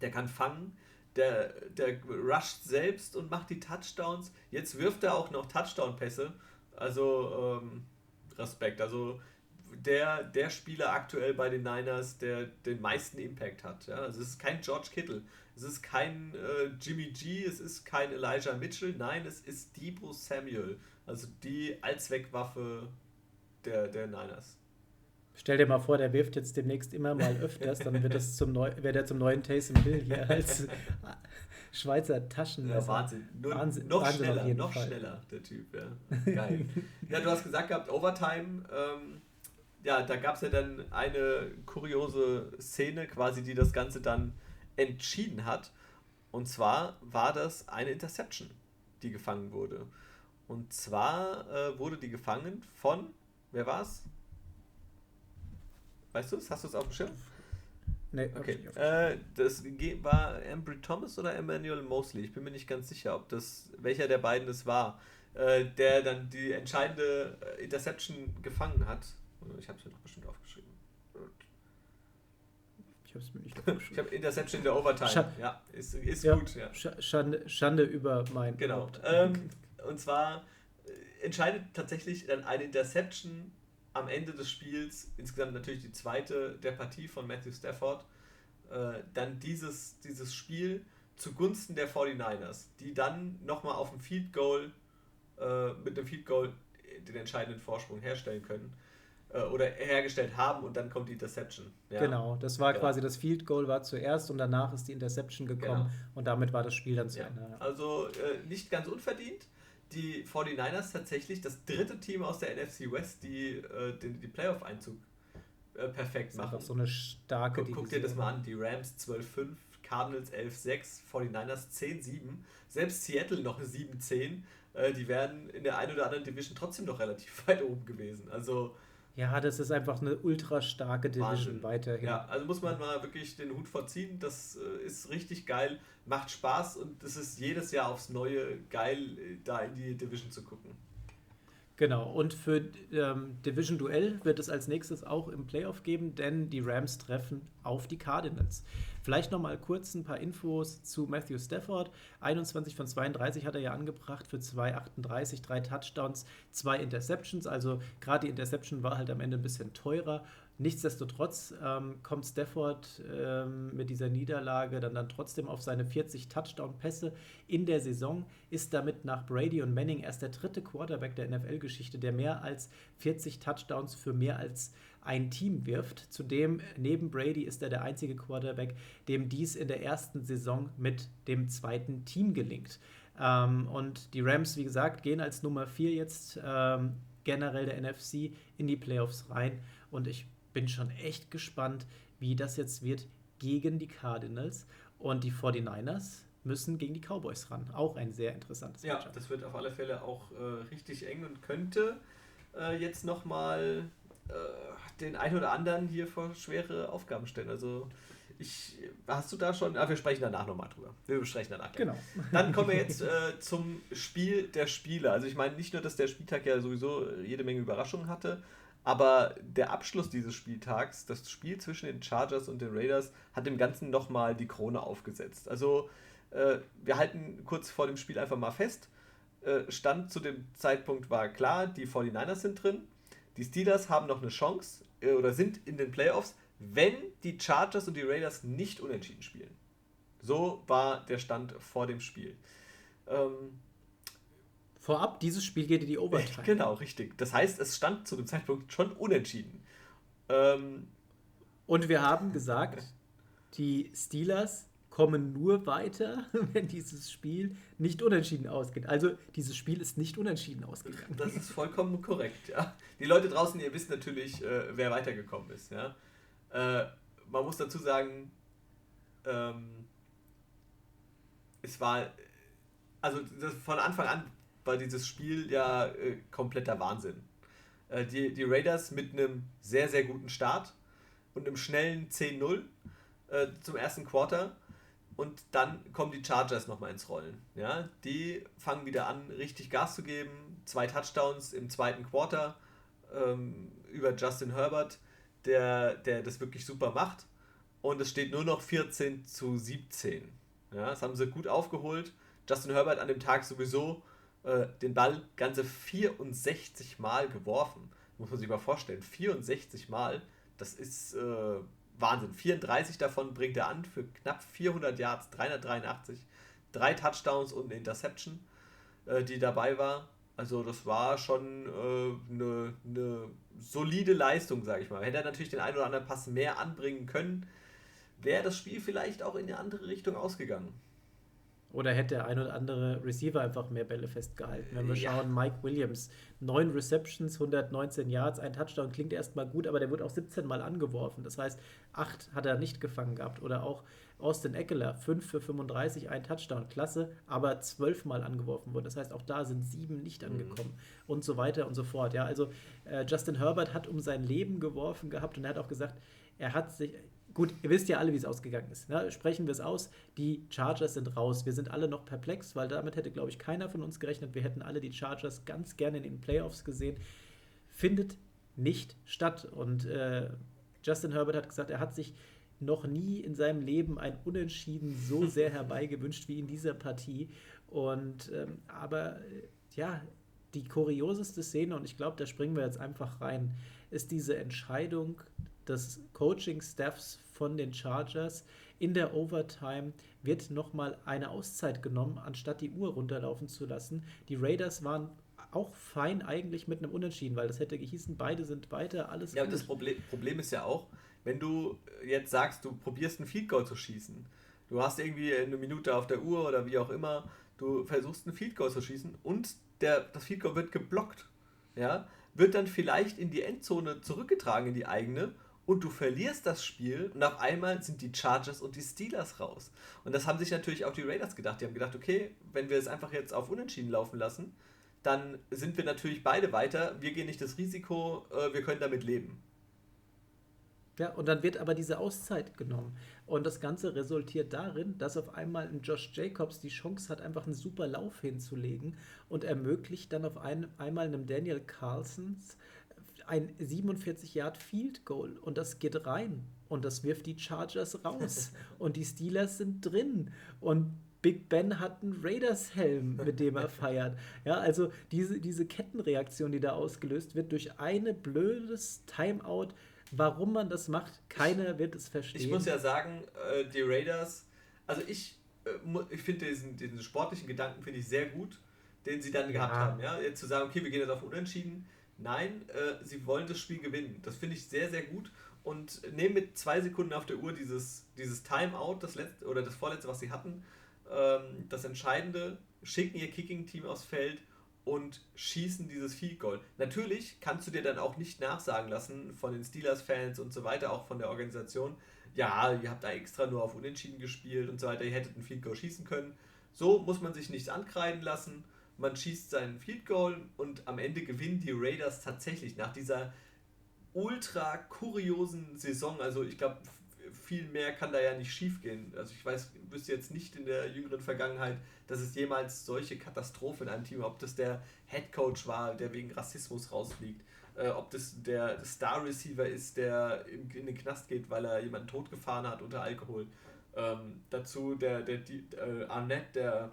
der kann fangen, der, der rusht selbst und macht die Touchdowns. Jetzt wirft er auch noch Touchdown-Pässe. Also ähm, Respekt. Also der, der Spieler aktuell bei den Niners, der den meisten Impact hat. Ja? Also es ist kein George Kittle, es ist kein äh, Jimmy G, es ist kein Elijah Mitchell, nein, es ist Debo Samuel. Also die Allzweckwaffe der, der Niners. Stell dir mal vor, der wirft jetzt demnächst immer mal öfters, dann wird das zum Neu wird er zum neuen Taysom Hill hier als Schweizer Taschenmesser. Ja, Wahnsinn. Nur, Wahnsinn. Noch Wahnsinn schneller, noch Fall. schneller, der Typ, ja. Geil. ja, du hast gesagt gehabt, Overtime, ähm, ja, da gab es ja dann eine kuriose Szene, quasi, die das Ganze dann entschieden hat. Und zwar war das eine Interception, die gefangen wurde. Und zwar äh, wurde die gefangen von Wer war's? Weißt du es? Hast du es auf dem Schirm? Nee, okay. Äh, das war Embry Thomas oder Emmanuel Mosley. Ich bin mir nicht ganz sicher, ob das welcher der beiden es war, äh, der dann die entscheidende äh, Interception gefangen hat. Ich habe es mir doch bestimmt aufgeschrieben. Ich habe es mir nicht aufgeschrieben. ich habe Interception in der Overtime. Sch ja, ist, ist ja, gut. Ja. Schande, Schande über mein. Genau. Ähm, und zwar entscheidet tatsächlich dann eine Interception am Ende des Spiels, insgesamt natürlich die zweite der Partie von Matthew Stafford, äh, dann dieses, dieses Spiel zugunsten der 49ers, die dann nochmal auf dem Field Goal, äh, mit einem Field Goal den entscheidenden Vorsprung herstellen können äh, oder hergestellt haben und dann kommt die Interception. Ja. Genau, das war ja. quasi das Field Goal war zuerst und danach ist die Interception gekommen genau. und damit war das Spiel dann zu ja. Ende. Also äh, nicht ganz unverdient die 49ers tatsächlich das dritte Team aus der NFC West, die äh, den die Playoff-Einzug äh, perfekt machen. Das ist so eine starke Guck, guck dir das mal an, die Rams 12-5, Cardinals 11-6, 49ers 10-7, selbst Seattle noch 7-10. Äh, die wären in der einen oder anderen Division trotzdem noch relativ weit oben gewesen. Also ja, das ist einfach eine ultra starke Division Wahnsinn. weiterhin. Ja, also muss man mal wirklich den Hut vorziehen. Das äh, ist richtig geil, macht Spaß und es ist jedes Jahr aufs Neue geil, äh, da in die Division zu gucken. Genau, und für ähm, Division Duell wird es als nächstes auch im Playoff geben, denn die Rams treffen auf die Cardinals. Vielleicht noch mal kurz ein paar Infos zu Matthew Stafford. 21 von 32 hat er ja angebracht für 2,38, drei Touchdowns, zwei Interceptions. Also gerade die Interception war halt am Ende ein bisschen teurer Nichtsdestotrotz ähm, kommt Stafford ähm, mit dieser Niederlage dann, dann trotzdem auf seine 40 Touchdown-Pässe in der Saison, ist damit nach Brady und Manning erst der dritte Quarterback der NFL-Geschichte, der mehr als 40 Touchdowns für mehr als ein Team wirft. Zudem, neben Brady, ist er der einzige Quarterback, dem dies in der ersten Saison mit dem zweiten Team gelingt. Ähm, und die Rams, wie gesagt, gehen als Nummer 4 jetzt ähm, generell der NFC in die Playoffs rein. Und ich bin schon echt gespannt, wie das jetzt wird gegen die Cardinals. Und die 49ers müssen gegen die Cowboys ran. Auch ein sehr interessantes Ja, Matchup. das wird auf alle Fälle auch äh, richtig eng und könnte äh, jetzt nochmal äh, den einen oder anderen hier vor schwere Aufgaben stellen. Also ich, hast du da schon, ah, wir sprechen danach nochmal drüber. Wir besprechen danach. Genau. Dann kommen wir jetzt äh, zum Spiel der Spiele. Also ich meine nicht nur, dass der Spieltag ja sowieso jede Menge Überraschungen hatte, aber der Abschluss dieses Spieltags, das Spiel zwischen den Chargers und den Raiders, hat dem Ganzen nochmal die Krone aufgesetzt. Also äh, wir halten kurz vor dem Spiel einfach mal fest. Äh, Stand zu dem Zeitpunkt war klar, die 49ers sind drin. Die Steelers haben noch eine Chance äh, oder sind in den Playoffs, wenn die Chargers und die Raiders nicht unentschieden spielen. So war der Stand vor dem Spiel. Ähm, Vorab, dieses Spiel geht in die Overtime. Genau, richtig. Das heißt, es stand zu dem Zeitpunkt schon unentschieden. Ähm, und wir haben gesagt, die Steelers kommen nur weiter, wenn dieses Spiel nicht unentschieden ausgeht. Also dieses Spiel ist nicht unentschieden ausgegangen. Das ist vollkommen korrekt, ja. Die Leute draußen, ihr wisst natürlich, äh, wer weitergekommen ist, ja. Äh, man muss dazu sagen, ähm, es war, also von Anfang an war dieses Spiel ja äh, kompletter Wahnsinn. Äh, die, die Raiders mit einem sehr, sehr guten Start und einem schnellen 10-0 äh, zum ersten Quarter. Und dann kommen die Chargers nochmal ins Rollen. Ja? Die fangen wieder an, richtig Gas zu geben. Zwei Touchdowns im zweiten Quarter ähm, über Justin Herbert der, der das wirklich super macht. Und es steht nur noch 14 zu 17. Ja, das haben sie gut aufgeholt. Justin Herbert an dem Tag sowieso äh, den Ball ganze 64 Mal geworfen. Muss man sich mal vorstellen. 64 Mal, das ist äh, Wahnsinn. 34 davon bringt er an für knapp 400 Yards, 383. Drei Touchdowns und eine Interception, äh, die dabei war. Also das war schon eine äh, ne solide Leistung, sage ich mal. Hätte er natürlich den einen oder anderen Pass mehr anbringen können, wäre das Spiel vielleicht auch in eine andere Richtung ausgegangen. Oder hätte der ein oder andere Receiver einfach mehr Bälle festgehalten. Wenn wir ja. schauen, Mike Williams, neun Receptions, 119 Yards, ein Touchdown klingt erstmal gut, aber der wird auch 17 Mal angeworfen. Das heißt, acht hat er nicht gefangen gehabt. Oder auch Austin Eckler, 5 für 35, ein Touchdown, klasse, aber 12 Mal angeworfen wurde. Das heißt, auch da sind sieben nicht mhm. angekommen mhm. und so weiter und so fort. Ja, also äh, Justin Herbert hat um sein Leben geworfen gehabt und er hat auch gesagt, er hat sich, Gut, ihr wisst ja alle, wie es ausgegangen ist. Ne? Sprechen wir es aus. Die Chargers sind raus. Wir sind alle noch perplex, weil damit hätte, glaube ich, keiner von uns gerechnet. Wir hätten alle die Chargers ganz gerne in den Playoffs gesehen. Findet nicht statt. Und äh, Justin Herbert hat gesagt, er hat sich noch nie in seinem Leben ein Unentschieden so sehr herbeigewünscht wie in dieser Partie. Und ähm, aber ja, die kurioseste Szene, und ich glaube, da springen wir jetzt einfach rein, ist diese Entscheidung des Coaching-Staffs von den Chargers. In der Overtime wird nochmal eine Auszeit genommen, anstatt die Uhr runterlaufen zu lassen. Die Raiders waren auch fein eigentlich mit einem Unentschieden, weil das hätte gehießen, beide sind weiter, alles Ja, gut. das Problem, Problem ist ja auch, wenn du jetzt sagst, du probierst ein Field Goal zu schießen, du hast irgendwie eine Minute auf der Uhr oder wie auch immer, du versuchst ein Field Goal zu schießen und der, das Field Goal wird geblockt, ja, wird dann vielleicht in die Endzone zurückgetragen, in die eigene und du verlierst das Spiel und auf einmal sind die Chargers und die Steelers raus. Und das haben sich natürlich auch die Raiders gedacht. Die haben gedacht, okay, wenn wir es einfach jetzt auf Unentschieden laufen lassen, dann sind wir natürlich beide weiter. Wir gehen nicht das Risiko, äh, wir können damit leben. Ja, und dann wird aber diese Auszeit genommen. Und das Ganze resultiert darin, dass auf einmal ein Josh Jacobs die Chance hat, einfach einen super Lauf hinzulegen und ermöglicht dann auf ein, einmal einem Daniel Carlsons ein 47 Yard Field Goal und das geht rein und das wirft die Chargers raus und die Steelers sind drin und Big Ben hat einen Raiders-Helm, mit dem er feiert. Ja, also diese, diese Kettenreaktion, die da ausgelöst wird durch eine blödes Timeout, warum man das macht, keiner wird es verstehen. Ich muss ja sagen, äh, die Raiders, also ich, äh, ich finde diesen, diesen sportlichen Gedanken finde ich sehr gut, den sie dann gehabt ja. haben. Ja? Jetzt zu sagen, okay, wir gehen jetzt auf Unentschieden, Nein, äh, sie wollen das Spiel gewinnen. Das finde ich sehr, sehr gut. Und nehmen mit zwei Sekunden auf der Uhr dieses, dieses Timeout, das letzte oder das vorletzte, was sie hatten, ähm, das Entscheidende, schicken ihr Kicking-Team aufs Feld und schießen dieses Field Goal. Natürlich kannst du dir dann auch nicht nachsagen lassen von den Steelers-Fans und so weiter, auch von der Organisation, ja, ihr habt da extra nur auf Unentschieden gespielt und so weiter, ihr hättet ein Field Goal schießen können. So muss man sich nichts ankreiden lassen. Man schießt seinen Field Goal und am Ende gewinnen die Raiders tatsächlich nach dieser ultra kuriosen Saison. Also ich glaube, viel mehr kann da ja nicht schief gehen. Also ich weiß, wüsste jetzt nicht in der jüngeren Vergangenheit, dass es jemals solche Katastrophen in einem Team, ob das der Head Coach war, der wegen Rassismus rausfliegt, äh, ob das der Star Receiver ist, der in, in, den Knast geht, weil er jemanden totgefahren hat unter Alkohol. Ähm, dazu der, der die, äh, Arnett, der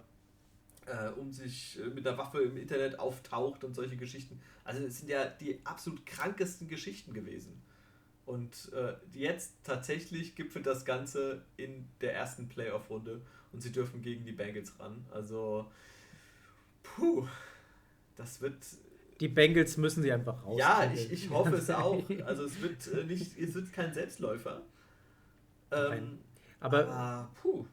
äh, um sich äh, mit einer Waffe im Internet auftaucht und solche Geschichten. Also es sind ja die absolut krankesten Geschichten gewesen. Und äh, jetzt tatsächlich gipfelt das Ganze in der ersten Playoff-Runde und sie dürfen gegen die Bengals ran. Also, puh, das wird. Die Bengals müssen sie einfach raus. Ja, ich, ich hoffe es auch. Also es wird äh, nicht, es wird kein Selbstläufer. Ähm, aber, aber puh.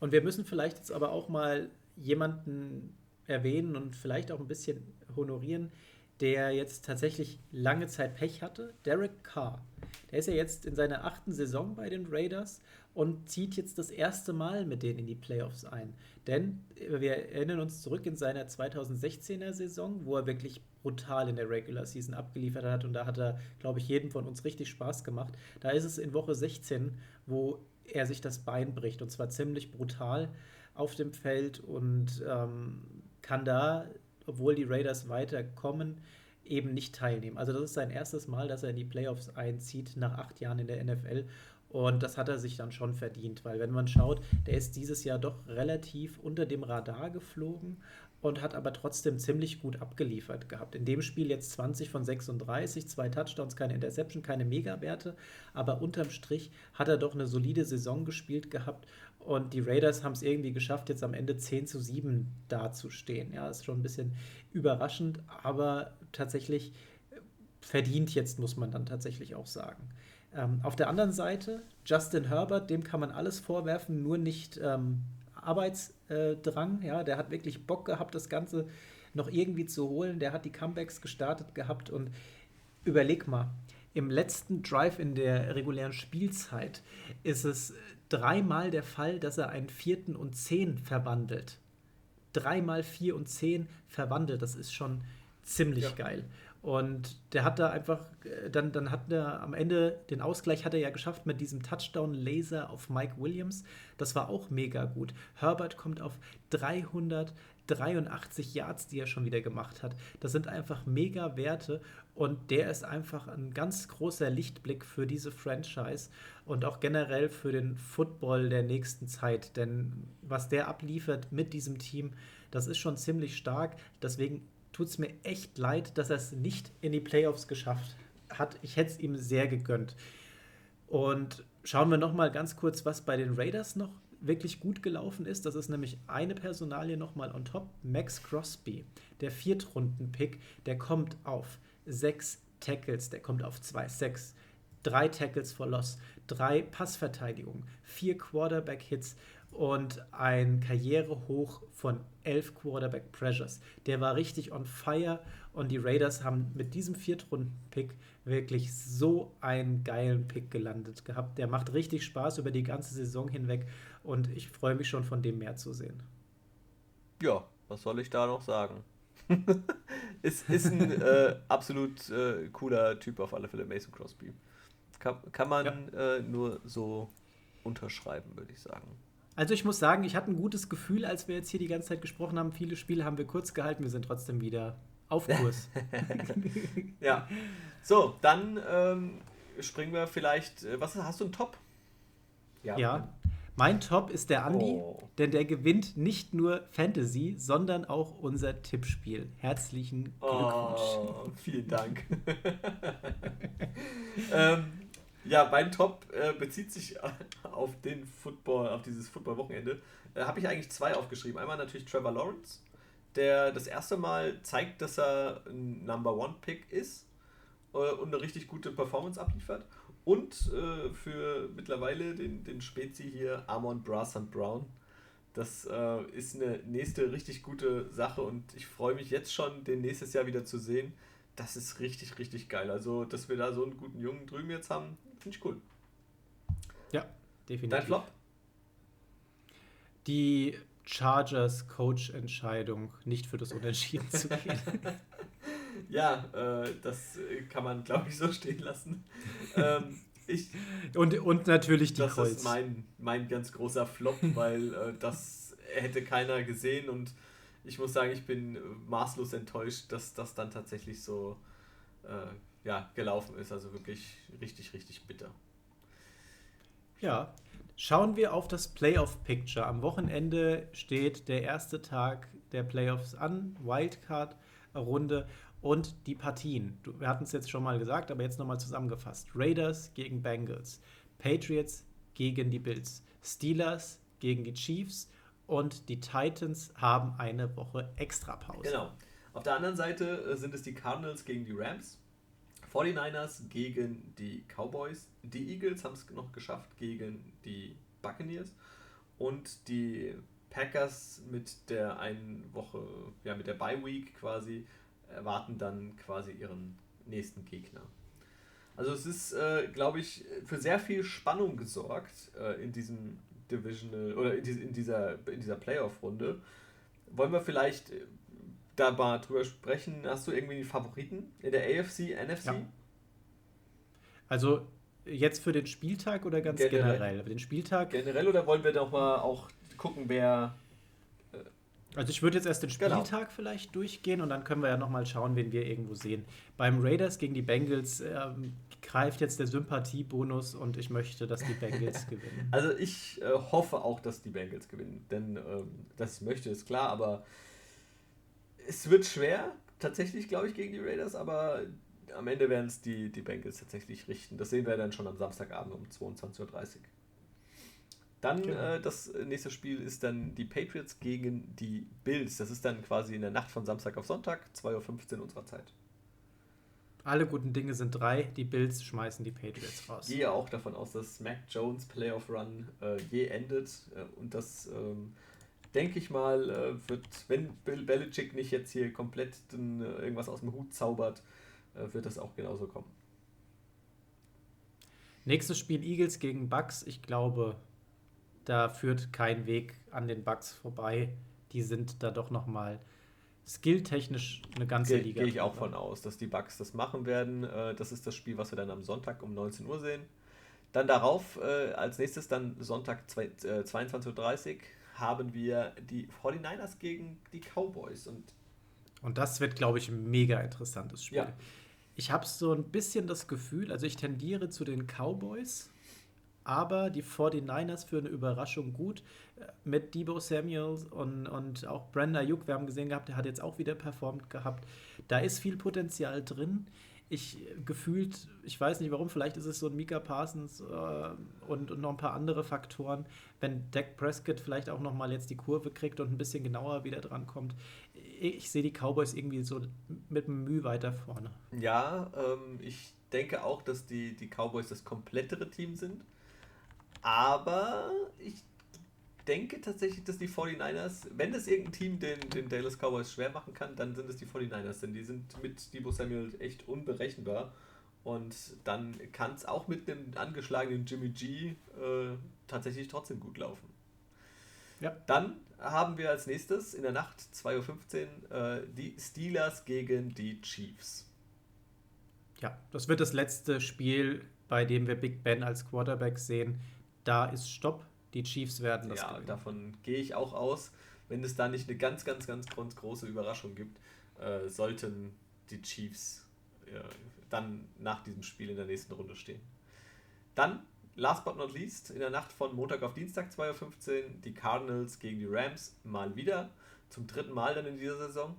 Und wir müssen vielleicht jetzt aber auch mal jemanden erwähnen und vielleicht auch ein bisschen honorieren, der jetzt tatsächlich lange Zeit Pech hatte, Derek Carr. Der ist ja jetzt in seiner achten Saison bei den Raiders und zieht jetzt das erste Mal mit denen in die Playoffs ein. Denn wir erinnern uns zurück in seiner 2016er Saison, wo er wirklich brutal in der Regular Season abgeliefert hat und da hat er, glaube ich, jedem von uns richtig Spaß gemacht. Da ist es in Woche 16, wo er sich das Bein bricht und zwar ziemlich brutal auf dem Feld und ähm, kann da obwohl die Raiders weiterkommen, eben nicht teilnehmen. Also das ist sein erstes Mal, dass er in die Playoffs einzieht nach acht Jahren in der NFL. Und das hat er sich dann schon verdient, weil wenn man schaut, der ist dieses Jahr doch relativ unter dem Radar geflogen und hat aber trotzdem ziemlich gut abgeliefert gehabt. In dem Spiel jetzt 20 von 36, zwei Touchdowns, keine Interception, keine Megawerte, aber unterm Strich hat er doch eine solide Saison gespielt gehabt und die Raiders haben es irgendwie geschafft, jetzt am Ende 10 zu 7 dazustehen. Ja, ist schon ein bisschen überraschend, aber tatsächlich äh, verdient jetzt, muss man dann tatsächlich auch sagen. Ähm, auf der anderen Seite, Justin Herbert, dem kann man alles vorwerfen, nur nicht ähm, Arbeitsdrang. Ja, der hat wirklich Bock gehabt, das Ganze noch irgendwie zu holen. Der hat die Comebacks gestartet gehabt und überleg mal, im letzten Drive in der regulären Spielzeit ist es dreimal der Fall, dass er einen vierten und zehn verwandelt. Dreimal vier und zehn verwandelt, das ist schon ziemlich ja. geil. Und der hat da einfach, äh, dann, dann hat er am Ende den Ausgleich hat er ja geschafft mit diesem Touchdown-Laser auf Mike Williams. Das war auch mega gut. Herbert kommt auf 383 Yards, die er schon wieder gemacht hat. Das sind einfach mega Werte und der ist einfach ein ganz großer Lichtblick für diese Franchise und auch generell für den Football der nächsten Zeit. Denn was der abliefert mit diesem Team, das ist schon ziemlich stark. Deswegen tut es mir echt leid, dass er es nicht in die Playoffs geschafft hat. Ich hätte es ihm sehr gegönnt. Und schauen wir noch mal ganz kurz, was bei den Raiders noch wirklich gut gelaufen ist. Das ist nämlich eine Personalie noch mal on top. Max Crosby, der Viertrunden-Pick, der kommt auf sechs Tackles, der kommt auf zwei Sacks, drei Tackles for Loss, drei Passverteidigungen, vier Quarterback-Hits und ein Karrierehoch von elf Quarterback Pressures. Der war richtig on fire und die Raiders haben mit diesem Viertrunden-Pick wirklich so einen geilen Pick gelandet gehabt. Der macht richtig Spaß über die ganze Saison hinweg und ich freue mich schon von dem mehr zu sehen. Ja, was soll ich da noch sagen? ist, ist ein äh, absolut äh, cooler Typ auf alle Fälle, Mason Crosby. Kann, kann man ja. äh, nur so unterschreiben, würde ich sagen. Also ich muss sagen, ich hatte ein gutes Gefühl, als wir jetzt hier die ganze Zeit gesprochen haben. Viele Spiele haben wir kurz gehalten, wir sind trotzdem wieder auf Kurs. ja. So, dann ähm, springen wir vielleicht. Äh, was hast du ein Top? Ja. ja. Mein Top ist der Andi, oh. denn der gewinnt nicht nur Fantasy, sondern auch unser Tippspiel. Herzlichen Glückwunsch. Oh, vielen Dank. ähm, ja, mein Top äh, bezieht sich auf den Football, auf dieses Football-Wochenende. Äh, Habe ich eigentlich zwei aufgeschrieben. Einmal natürlich Trevor Lawrence, der das erste Mal zeigt, dass er ein Number One Pick ist äh, und eine richtig gute Performance abliefert. Und äh, für mittlerweile den, den Spezi hier Amon Brass and Brown. Das äh, ist eine nächste richtig gute Sache und ich freue mich jetzt schon, den nächstes Jahr wieder zu sehen. Das ist richtig, richtig geil. Also, dass wir da so einen guten Jungen drüben jetzt haben, finde ich cool. Ja, definitiv. Dein Flop? Die Chargers Coach-Entscheidung, nicht für das Unentschieden zu gehen. ja, äh, das kann man, glaube ich, so stehen lassen. ähm, ich, und, und natürlich die Das Colts. ist mein, mein ganz großer Flop, weil äh, das hätte keiner gesehen und ich muss sagen, ich bin maßlos enttäuscht, dass das dann tatsächlich so äh, ja, gelaufen ist. Also wirklich richtig, richtig bitter. Ja, schauen wir auf das Playoff-Picture. Am Wochenende steht der erste Tag der Playoffs an, Wildcard-Runde und die Partien. Wir hatten es jetzt schon mal gesagt, aber jetzt nochmal zusammengefasst. Raiders gegen Bengals, Patriots gegen die Bills, Steelers gegen die Chiefs und die Titans haben eine Woche Extrapause. Genau. Auf der anderen Seite äh, sind es die Cardinals gegen die Rams, 49ers gegen die Cowboys, die Eagles haben es noch geschafft gegen die Buccaneers und die Packers mit der einen Woche, ja mit der Bye Week quasi erwarten dann quasi ihren nächsten Gegner. Also es ist, äh, glaube ich, für sehr viel Spannung gesorgt äh, in diesem Divisional oder in, dieser, in dieser Playoff-Runde. Wollen wir vielleicht äh, da mal drüber sprechen? Hast du irgendwie Favoriten in der AFC, NFC? Ja. Also jetzt für den Spieltag oder ganz generell? generell? Den Spieltag. Generell oder wollen wir doch mal auch gucken, wer also ich würde jetzt erst den genau. Spieltag genau. vielleicht durchgehen und dann können wir ja nochmal schauen, wen wir irgendwo sehen. Beim Raiders gegen die Bengals ähm, greift jetzt der Sympathiebonus und ich möchte, dass die Bengals gewinnen. Also ich äh, hoffe auch, dass die Bengals gewinnen, denn ähm, ich möchte, ist klar, aber es wird schwer, tatsächlich, glaube ich, gegen die Raiders, aber am Ende werden es die, die Bengals tatsächlich richten. Das sehen wir dann schon am Samstagabend um 22.30 Uhr. Dann genau. äh, das nächste Spiel ist dann die Patriots gegen die Bills. Das ist dann quasi in der Nacht von Samstag auf Sonntag, 2.15 Uhr unserer Zeit. Alle guten Dinge sind drei. Die Bills schmeißen die Patriots raus. Ich gehe auch davon aus, dass Mac Jones Playoff Run äh, je endet. Äh, und das, ähm, denke ich mal, äh, wird, wenn Bill Belichick nicht jetzt hier komplett den, äh, irgendwas aus dem Hut zaubert, wird das auch genauso kommen. Nächstes Spiel Eagles gegen Bucks. Ich glaube, da führt kein Weg an den Bugs vorbei. Die sind da doch noch mal skilltechnisch eine ganze Ge Liga. Gehe ich auch von aus, dass die Bugs das machen werden. Äh, das ist das Spiel, was wir dann am Sonntag um 19 Uhr sehen. Dann darauf, äh, als nächstes dann Sonntag 22.30 Uhr, haben wir die 49ers gegen die Cowboys. Und, und das wird, glaube ich, ein mega interessantes Spiel. Ja. Ich habe so ein bisschen das Gefühl, also ich tendiere zu den Cowboys, aber die 49ers für eine Überraschung gut. Äh, mit Debo Samuels und, und auch Brenda Ayuk, wir haben gesehen gehabt, der hat jetzt auch wieder performt gehabt. Da ist viel Potenzial drin. Ich gefühlt, ich weiß nicht warum, vielleicht ist es so ein Mika Parsons äh, und, und noch ein paar andere Faktoren, wenn Dak Prescott vielleicht auch noch mal jetzt die Kurve kriegt und ein bisschen genauer wieder dran kommt. Ich sehe die Cowboys irgendwie so mit Mühe weiter vorne. Ja, ähm, ich denke auch, dass die, die Cowboys das komplettere Team sind. Aber ich denke tatsächlich, dass die 49ers, wenn es irgendein Team den, den Dallas Cowboys schwer machen kann, dann sind es die 49ers, denn die sind mit Debo Samuel echt unberechenbar. Und dann kann es auch mit einem angeschlagenen Jimmy G äh, tatsächlich trotzdem gut laufen. Ja. Dann haben wir als nächstes in der Nacht 2.15 Uhr äh, die Steelers gegen die Chiefs. Ja, das wird das letzte Spiel, bei dem wir Big Ben als Quarterback sehen da ist Stopp. Die Chiefs werden das. Ja, gewinnen. davon gehe ich auch aus. Wenn es da nicht eine ganz, ganz, ganz, große Überraschung gibt, äh, sollten die Chiefs äh, dann nach diesem Spiel in der nächsten Runde stehen. Dann, last but not least, in der Nacht von Montag auf Dienstag 2.15 Uhr, die Cardinals gegen die Rams mal wieder. Zum dritten Mal dann in dieser Saison.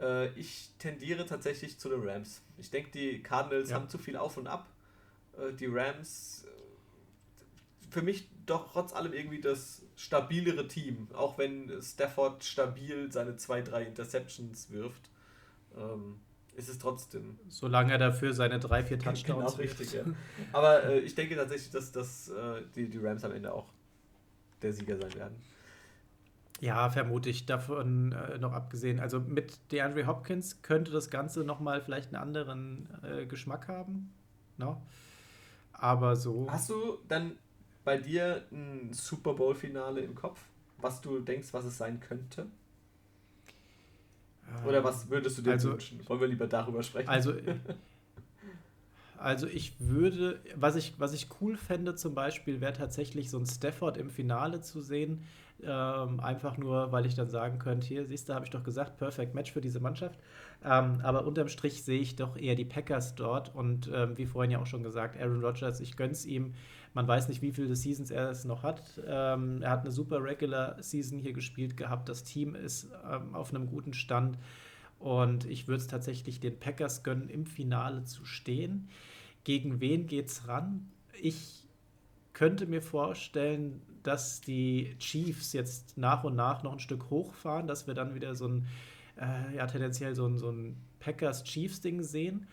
Äh, ich tendiere tatsächlich zu den Rams. Ich denke, die Cardinals ja. haben zu viel auf und ab. Äh, die Rams für mich doch trotz allem irgendwie das stabilere Team. Auch wenn Stafford stabil seine zwei, drei Interceptions wirft, ähm, ist es trotzdem. Solange er dafür seine drei, vier Touchdowns genau, richtig, ja. Aber äh, ich denke tatsächlich, dass, dass äh, die, die Rams am Ende auch der Sieger sein werden. Ja, vermute ich davon äh, noch abgesehen. Also mit DeAndre Hopkins könnte das Ganze nochmal vielleicht einen anderen äh, Geschmack haben. No? Aber so. Hast du dann bei dir ein Super Bowl-Finale im Kopf? was du denkst, was es sein könnte? Oder was würdest du dir also, wünschen? Wollen wir lieber darüber sprechen? Also, also ich würde, was ich, was ich cool fände zum Beispiel, wäre tatsächlich so ein Stafford im Finale zu sehen. Ähm, einfach nur, weil ich dann sagen könnte, hier, siehst du, habe ich doch gesagt, perfect Match für diese Mannschaft. Ähm, aber unterm Strich sehe ich doch eher die Packers dort. Und ähm, wie vorhin ja auch schon gesagt, Aaron Rodgers, ich gönn's ihm. Man weiß nicht, wie viele Seasons er es noch hat. Ähm, er hat eine super Regular Season hier gespielt gehabt. Das Team ist ähm, auf einem guten Stand. Und ich würde es tatsächlich den Packers gönnen, im Finale zu stehen. Gegen wen geht's ran? Ich könnte mir vorstellen, dass die Chiefs jetzt nach und nach noch ein Stück hochfahren, dass wir dann wieder so ein, äh, ja, tendenziell so ein, so ein Packers-Chiefs-Ding sehen.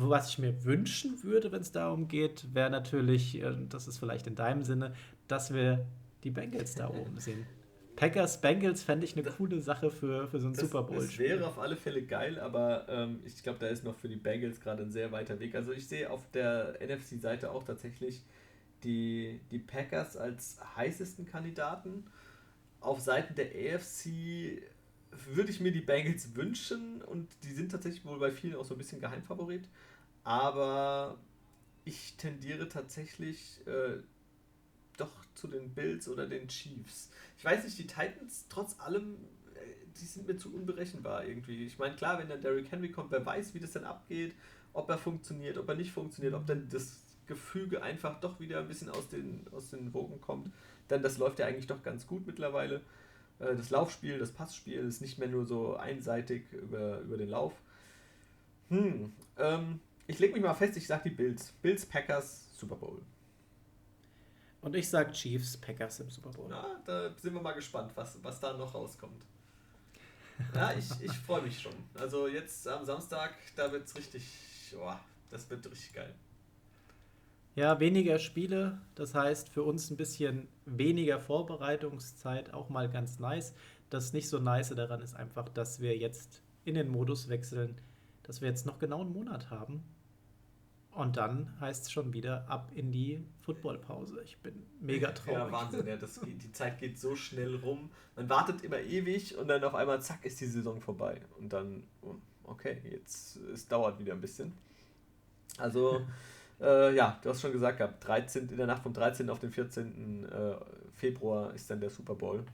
Was ich mir wünschen würde, wenn es darum geht, wäre natürlich, äh, das ist vielleicht in deinem Sinne, dass wir die Bengals da oben sehen. Packers Bengals fände ich eine coole Sache für, für so ein das, Super Bowl. Das wäre auf alle Fälle geil, aber ähm, ich glaube, da ist noch für die Bengals gerade ein sehr weiter Weg. Also ich sehe auf der NFC-Seite auch tatsächlich die, die Packers als heißesten Kandidaten. Auf Seiten der AFC würde ich mir die Bengals wünschen und die sind tatsächlich wohl bei vielen auch so ein bisschen Geheimfavorit. Aber ich tendiere tatsächlich äh, doch zu den Bills oder den Chiefs. Ich weiß nicht, die Titans trotz allem, äh, die sind mir zu unberechenbar irgendwie. Ich meine, klar, wenn dann Derrick Henry kommt, wer weiß, wie das dann abgeht, ob er funktioniert, ob er nicht funktioniert, ob dann das Gefüge einfach doch wieder ein bisschen aus den, aus den Wogen kommt. Denn das läuft ja eigentlich doch ganz gut mittlerweile. Äh, das Laufspiel, das Passspiel ist nicht mehr nur so einseitig über, über den Lauf. Hm, ähm, ich lege mich mal fest, ich sage die Bills. Bills, Packers, Super Bowl. Und ich sage Chiefs, Packers im Super Bowl. Na, da sind wir mal gespannt, was, was da noch rauskommt. Ja, ich, ich freue mich schon. Also jetzt am Samstag, da wird es richtig, oh, das wird richtig geil. Ja, weniger Spiele, das heißt für uns ein bisschen weniger Vorbereitungszeit, auch mal ganz nice. Das nicht so nice daran ist einfach, dass wir jetzt in den Modus wechseln, dass wir jetzt noch genau einen Monat haben und dann heißt es schon wieder ab in die Footballpause. Ich bin mega traurig. Ja, Wahnsinn, ja, das, die Zeit geht so schnell rum. Man wartet immer ewig und dann auf einmal, zack, ist die Saison vorbei. Und dann, oh, okay, jetzt, es dauert wieder ein bisschen. Also, äh, ja, du hast schon gesagt gehabt, 13, in der Nacht vom 13. auf den 14. Äh, Februar ist dann der Super Bowl.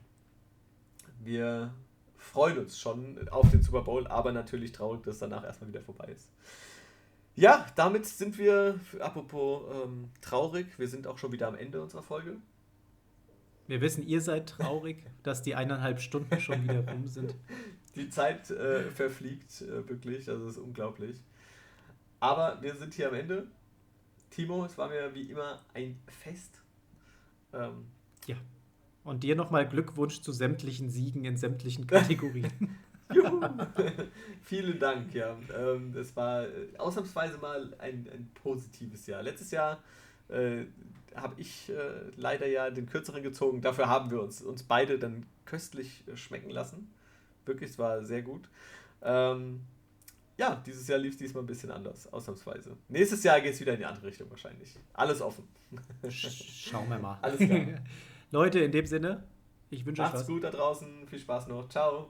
Wir freuen uns schon auf den Super Bowl, aber natürlich traurig, dass danach erstmal wieder vorbei ist. Ja, damit sind wir, apropos ähm, traurig, wir sind auch schon wieder am Ende unserer Folge. Wir wissen, ihr seid traurig, dass die eineinhalb Stunden schon wieder rum sind. Die Zeit äh, verfliegt äh, wirklich, also ist unglaublich. Aber wir sind hier am Ende. Timo, es war mir wie immer ein Fest. Ähm, ja. Und dir nochmal Glückwunsch zu sämtlichen Siegen in sämtlichen Kategorien. Juhu. Vielen Dank, ja. Ähm, es war äh, ausnahmsweise mal ein, ein positives Jahr. Letztes Jahr äh, habe ich äh, leider ja den kürzeren gezogen. Dafür haben wir uns, uns beide dann köstlich äh, schmecken lassen. Wirklich, es war sehr gut. Ähm, ja, dieses Jahr lief es diesmal ein bisschen anders, ausnahmsweise. Nächstes Jahr geht es wieder in die andere Richtung wahrscheinlich. Alles offen. Schauen wir mal. Alles klar. Leute, in dem Sinne, ich wünsche euch was. Macht's gut da draußen. Viel Spaß noch. Ciao.